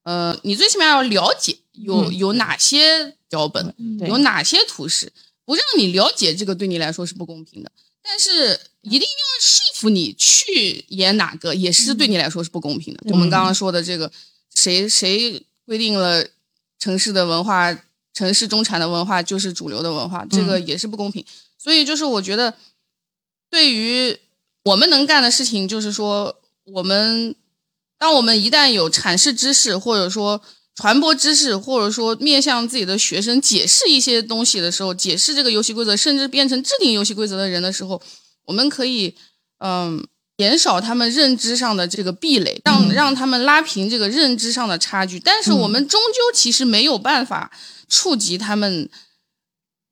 呃，你最起码要了解有有哪些脚本，有哪些图示，不让你了解这个对你来说是不公平的。但是一定要说服你去演哪个，也是对你来说是不公平的。我们刚刚说的这个，谁谁规定了城市的文化，城市中产的文化就是主流的文化，这个也是不公平。所以就是我觉得，对于我们能干的事情就是说，我们当我们一旦有阐释知识，或者说传播知识，或者说面向自己的学生解释一些东西的时候，解释这个游戏规则，甚至变成制定游戏规则的人的时候，我们可以嗯减少他们认知上的这个壁垒，让让他们拉平这个认知上的差距。但是我们终究其实没有办法触及他们。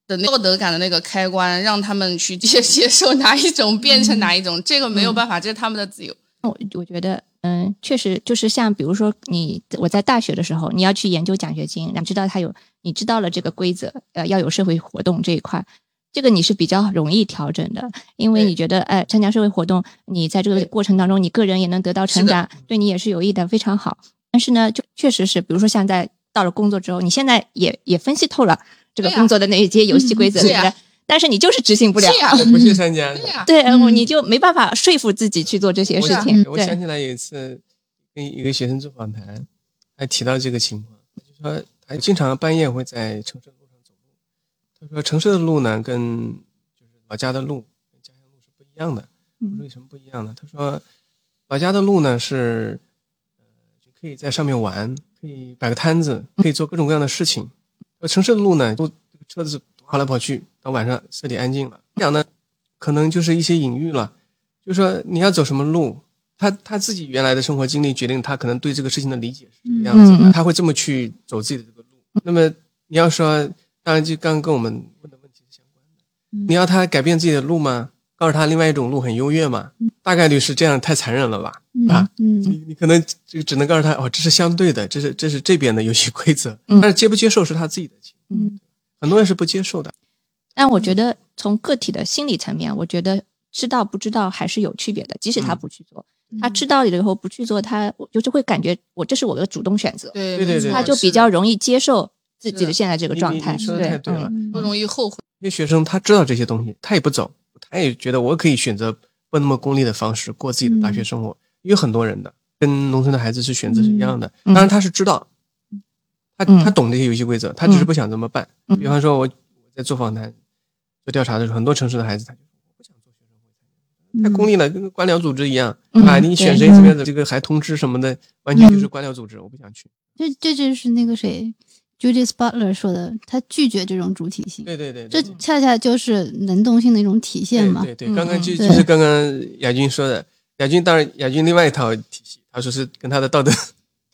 的道德感的那个开关，让他们去接接受哪一种变成哪一种，这个没有办法，这是他们的自由。我我觉得，嗯，确实就是像比如说你我在大学的时候，你要去研究奖学金，你知道它有，你知道了这个规则，呃，要有社会活动这一块，这个你是比较容易调整的，因为你觉得，哎，参加社会活动，你在这个过程当中，你个人也能得到成长，对你也是有益的，非常好。但是呢，就确实是，比如说像在到了工作之后，你现在也也分析透了。这个工作的那一些游戏规则，对不对？但是你就是执行不了，不去参加，对呀，对，你就没办法说服自己去做这些事情。我想起来有一次跟一个学生做访谈，还提到这个情况，就说他经常半夜会在城市的路上走路。他说城市的路呢，跟就是老家的路、跟家乡路是不一样的。我说为什么不一样呢？他说老家的路呢是呃就可以在上面玩，可以摆个摊子，可以做各种各样的事情。呃，城市的路呢，都车子跑来跑去，到晚上彻底安静了。讲呢，可能就是一些隐喻了，就说你要走什么路，他他自己原来的生活经历决定他可能对这个事情的理解是这样子的，他会这么去走自己的这个路。那么你要说，当然就刚刚跟我们问的问题是相关的，你要他改变自己的路吗？告诉他另外一种路很优越嘛？大概率是这样，太残忍了吧？啊，你你可能就只能告诉他哦，这是相对的，这是这是这边的游戏规则，但是接不接受是他自己的情嗯，很多人是不接受的。但我觉得从个体的心理层面，我觉得知道不知道还是有区别的。即使他不去做，他知道了以后不去做，他就是会感觉我这是我的主动选择，对对对，他就比较容易接受自己的现在这个状态。说的太对了，不容易后悔。因为学生他知道这些东西，他也不走。他也觉得我可以选择不那么功利的方式过自己的大学生活，有很多人的跟农村的孩子是选择是一样的。当然他是知道，他他懂这些游戏规则，他只是不想这么办。比方说我我在做访谈、做调查的时候，很多城市的孩子他就不想做学生会，太功利了，跟官僚组织一样啊！你选谁这边的这个还通知什么的，完全就是官僚组织，我不想去。这这就是那个谁。Judith Butler 说的，他拒绝这种主体性。对对对，这恰恰就是能动性的一种体现嘛。对对，刚刚就就是刚刚亚军说的，亚军当然亚军另外一套体系，他说是跟他的道德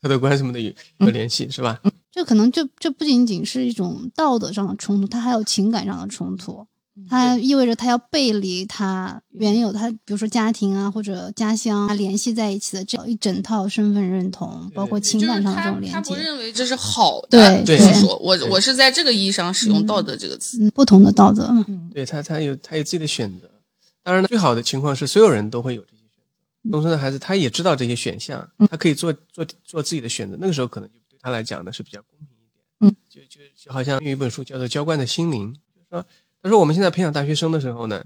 道德观什么的有有联系，是吧？这可能就这不仅仅是一种道德上的冲突，它还有情感上的冲突。它意味着他要背离他原有他，比如说家庭啊或者家乡啊联系在一起的这一整套身份认同，包括情感上的这种连接。他不认为这是好的，对，说我我是在这个意义上使用道德这个词，不同的道德。嗯对他，他有他有自己的选择。当然，最好的情况是所有人都会有这些选择。农村的孩子他也知道这些选项，他可以做做做自己的选择。那个时候可能就对他来讲呢是比较公平一点。嗯，就就就好像有一本书叫做《浇灌的心灵》，就是说。他说：“我们现在培养大学生的时候呢，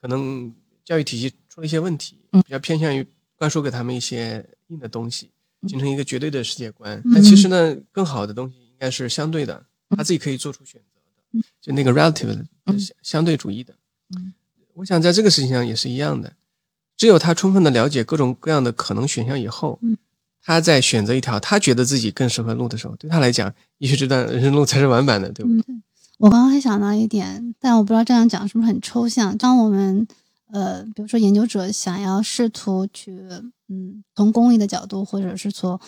可能教育体系出了一些问题，比较偏向于灌输给他们一些硬的东西，形成一个绝对的世界观。但其实呢，更好的东西应该是相对的，他自己可以做出选择的，就那个 relative 的相对主义的。我想在这个事情上也是一样的，只有他充分的了解各种各样的可能选项以后，他在选择一条他觉得自己更适合路的时候，对他来讲，也许这段人生路才是完满的，对不对？”我刚刚还想到一点，但我不知道这样讲是不是很抽象。当我们呃，比如说研究者想要试图去，嗯，从公益的角度，或者是从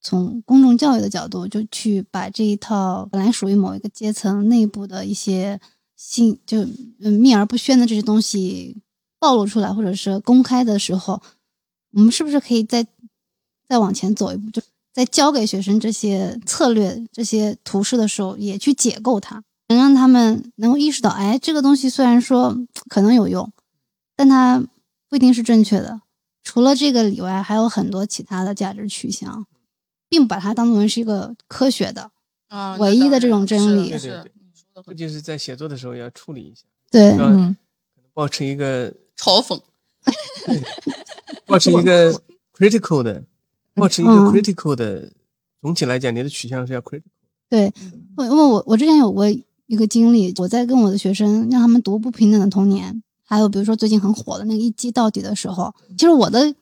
从公众教育的角度，就去把这一套本来属于某一个阶层内部的一些信，就嗯秘而不宣的这些东西暴露出来，或者是公开的时候，我们是不是可以再再往前走一步，就在教给学生这些策略、这些图示的时候，也去解构它？能让他们能够意识到，哎，这个东西虽然说可能有用，但它不一定是正确的。除了这个以外，还有很多其他的价值取向，并把它当作是一个科学的啊唯一的这种真理。是，这就是在写作的时候要处理一下。对，嗯保持一个嘲讽，保持一个 critical 的，保持一个 critical 的。总体来讲，你的取向是要 critical。对，因为我我之前有过。一个经历，我在跟我的学生让他们读《不平等的童年》，还有比如说最近很火的那个《一击到底》的时候，其实我的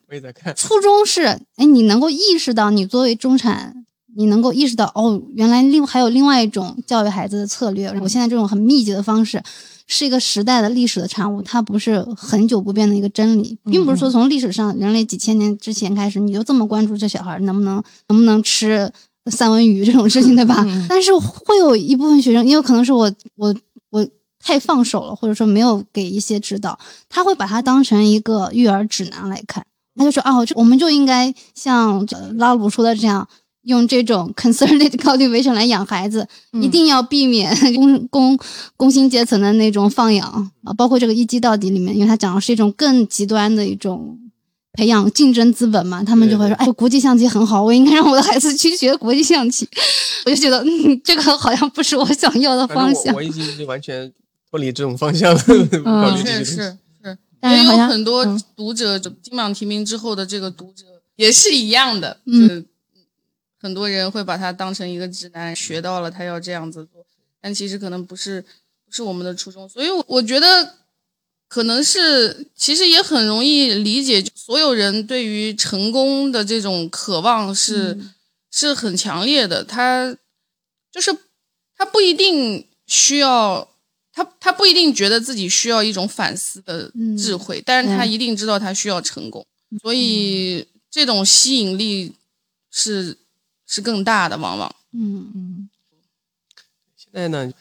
初衷是，哎，你能够意识到，你作为中产，你能够意识到，哦，原来另还有另外一种教育孩子的策略。我现在这种很密集的方式，是一个时代的历史的产物，它不是很久不变的一个真理，并不是说从历史上人类几千年之前开始，你就这么关注这小孩能不能能不能吃。三文鱼这种事情，对吧？但是会有一部分学生，因为可能是我我我太放手了，或者说没有给一些指导，他会把它当成一个育儿指南来看。他就说啊，我们就应该像拉鲁说的这样，用这种 concerned cultivation 来养孩子，一定要避免 工工工薪阶层的那种放养啊。包括这个一击到底里面，因为他讲的是一种更极端的一种。培养竞争资本嘛，他们就会说：“哎，国际象棋很好，我应该让我的孩子去学国际象棋。”我就觉得，嗯，这个好像不是我想要的方向。我已经完全脱离这种方向了。嗯，是是是，也有很多读者金榜题名之后的这个读者也是一样的，嗯，很多人会把它当成一个直男，学到了他要这样子做，但其实可能不是不是我们的初衷，所以我觉得。可能是，其实也很容易理解，所有人对于成功的这种渴望是是很强烈的。他就是他不一定需要，他他不一定觉得自己需要一种反思的智慧，但是他一定知道他需要成功，所以这种吸引力是是更大的，往往。嗯嗯。现在呢，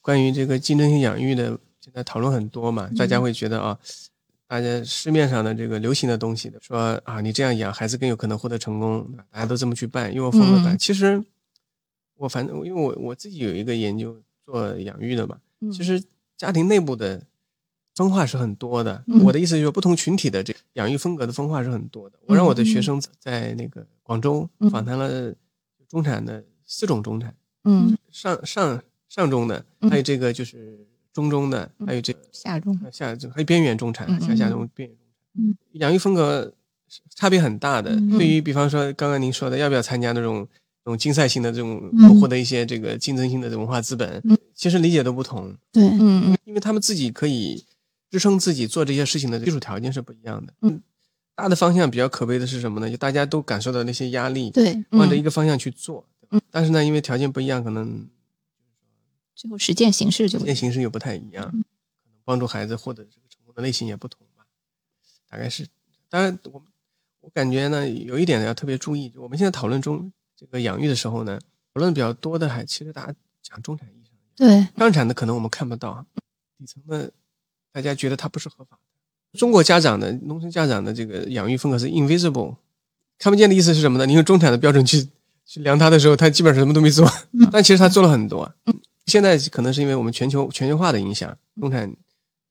关于这个竞争性养育的。现在讨论很多嘛，大家会觉得啊，大家市面上的这个流行的东西的，说啊，你这样养孩子更有可能获得成功，大家都这么去办，又风了办。其实我反正因为我我自己有一个研究做养育的嘛，其实家庭内部的分化是很多的。我的意思就是，不同群体的这养育风格的分化是很多的。我让我的学生在那个广州访谈了中产的四种中产，嗯，上上上中的，还有这个就是。中中的，还有这下中下中，还有边缘中产，下下中边缘中产。嗯，养育风格差别很大的。嗯对于比方说刚刚您说的，要不要参加那种这种竞赛性的这种嗯获得一些这个竞争性的文化资本，嗯其实理解都不同，对，因为他们自己可以支撑自己做这些事情的基础条件是不一样的。嗯，大的方向比较可悲的是什么呢？就大家都感受到那些压力，对，往着一个方向去做。嗯但是呢，因为条件不一样，可能最后实践形式就实践形式又不太一样，嗯可能帮助孩子获得这个成功的类型也不同吧。大概是，当然我我感觉呢，有一点要特别注意，就我们现在讨论中这个养育的时候呢，讨论比较多的还其实大家讲中产意义上，对，量产的可能我们看不到，底层的大家觉得它不是合法的。中国家长的农村家长的这个养育风格是 invisible，看不见的意思是什么呢？你用中产的标准去去量他的时候，他基本上什么都没做，嗯但其实他做了很多。现在可能是因为我们全球全球化的影响，中产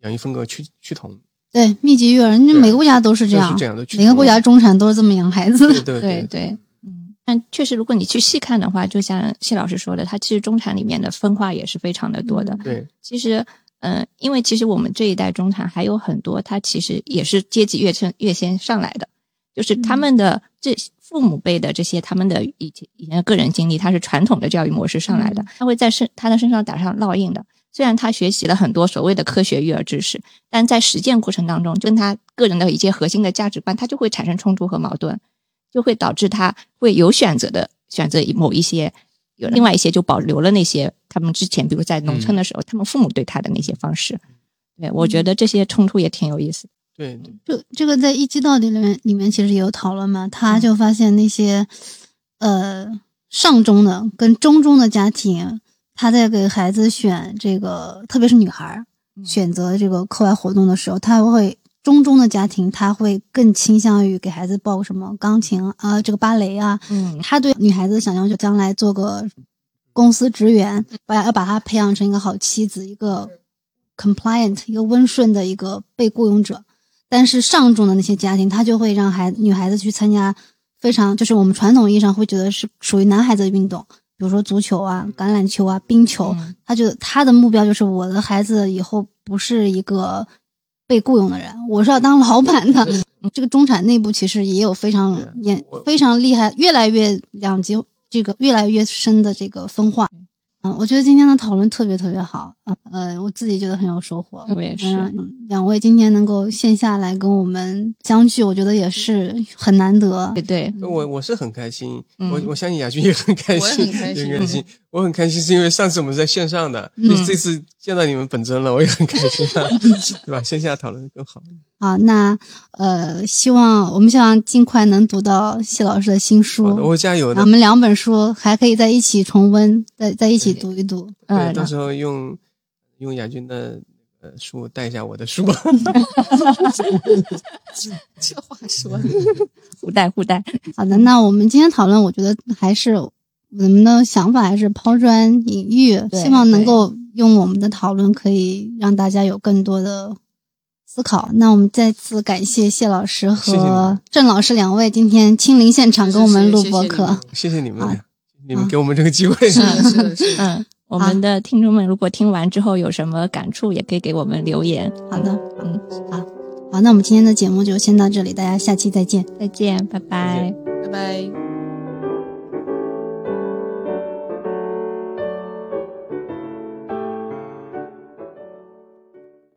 养育风格趋趋同，对，密集育儿，那对每个国家都是这样都是，这样的。每个国家中产都是这么养孩子。对对对 对，嗯，但确实，如果你去细看的话，就像谢老师说的，它其实中产里面的分化也是非常的多的。对其实，嗯、因为其实我们这一代中产还有很多，他其实也是阶级跃升跃先上来的，就是他们的这父母辈的这些他们的以前以前的个人经历，他是传统的教育模式上来的，他会在身他的身上打上烙印的。虽然他学习了很多所谓的科学育儿知识，但在实践过程当中，跟他个人的一些核心的价值观，他就会产生冲突和矛盾，就会导致他会有选择的选择某一些，有另外一些就保留了那些他们之前，比如在农村的时候，他们父母对他的那些方式。对，我觉得这些冲突也挺有意思的。对对，就这个在一季到底里面里面其实也有讨论嘛，他就发现那些呃上中的跟中中的家庭，他在给孩子选这个，特别是女孩儿选择这个课外活动的时候，他会中中的家庭他会更倾向于给孩子报什么钢琴啊、这个芭蕾啊，嗯。他对女孩子想要就将来做个公司职员，把要把她培养成一个好妻子，一个 compliant，一个温顺的一个被雇佣者。但是上中的那些家庭，他就会让孩女孩子去参加非常就是我们传统意义上会觉得是属于男孩子的运动，比如说足球啊、橄榄球啊、冰球。他觉得他的目标就是我的孩子以后不是一个被雇佣的人，我是要当老板的。这个中产内部其实也有非常严非常厉害，越来越两极，这个越来越深的这个分化。嗯，我觉得今天的讨论特别特别好啊，呃，我自己觉得很有收获。我也是嗯，两位今天能够线下来跟我们相聚，我觉得也是很难得。对对，我我是很开心，嗯我我相信雅君也很开心，很开心也很开心。我很开心是因为上次我们在线上的，嗯这这次见到你们本尊了，我也很开心啊，对吧？线下讨论更好。好，那呃，希望我们希望尽快能读到谢老师的新书。我加油的我。们两本书还可以在一起重温，在在一起读一读。对，嗯到时候用用雅君的呃书带一下我的书。这话说的，互带互带。好的，那我们今天讨论，我觉得还是我们的想法还是抛砖引玉，希望能够用我们的讨论可以让大家有更多的思考。那我们再次感谢谢老师和郑老师两位今天亲临现场跟我们录播客。谢谢你们好，你们给我们这个机会。是的，是的，是的。嗯，我们的听众们如果听完之后有什么感触，也可以给我们留言。好的，嗯，好，好那我们今天的节目就先到这里，大家下期再见。再见，拜拜。见拜拜。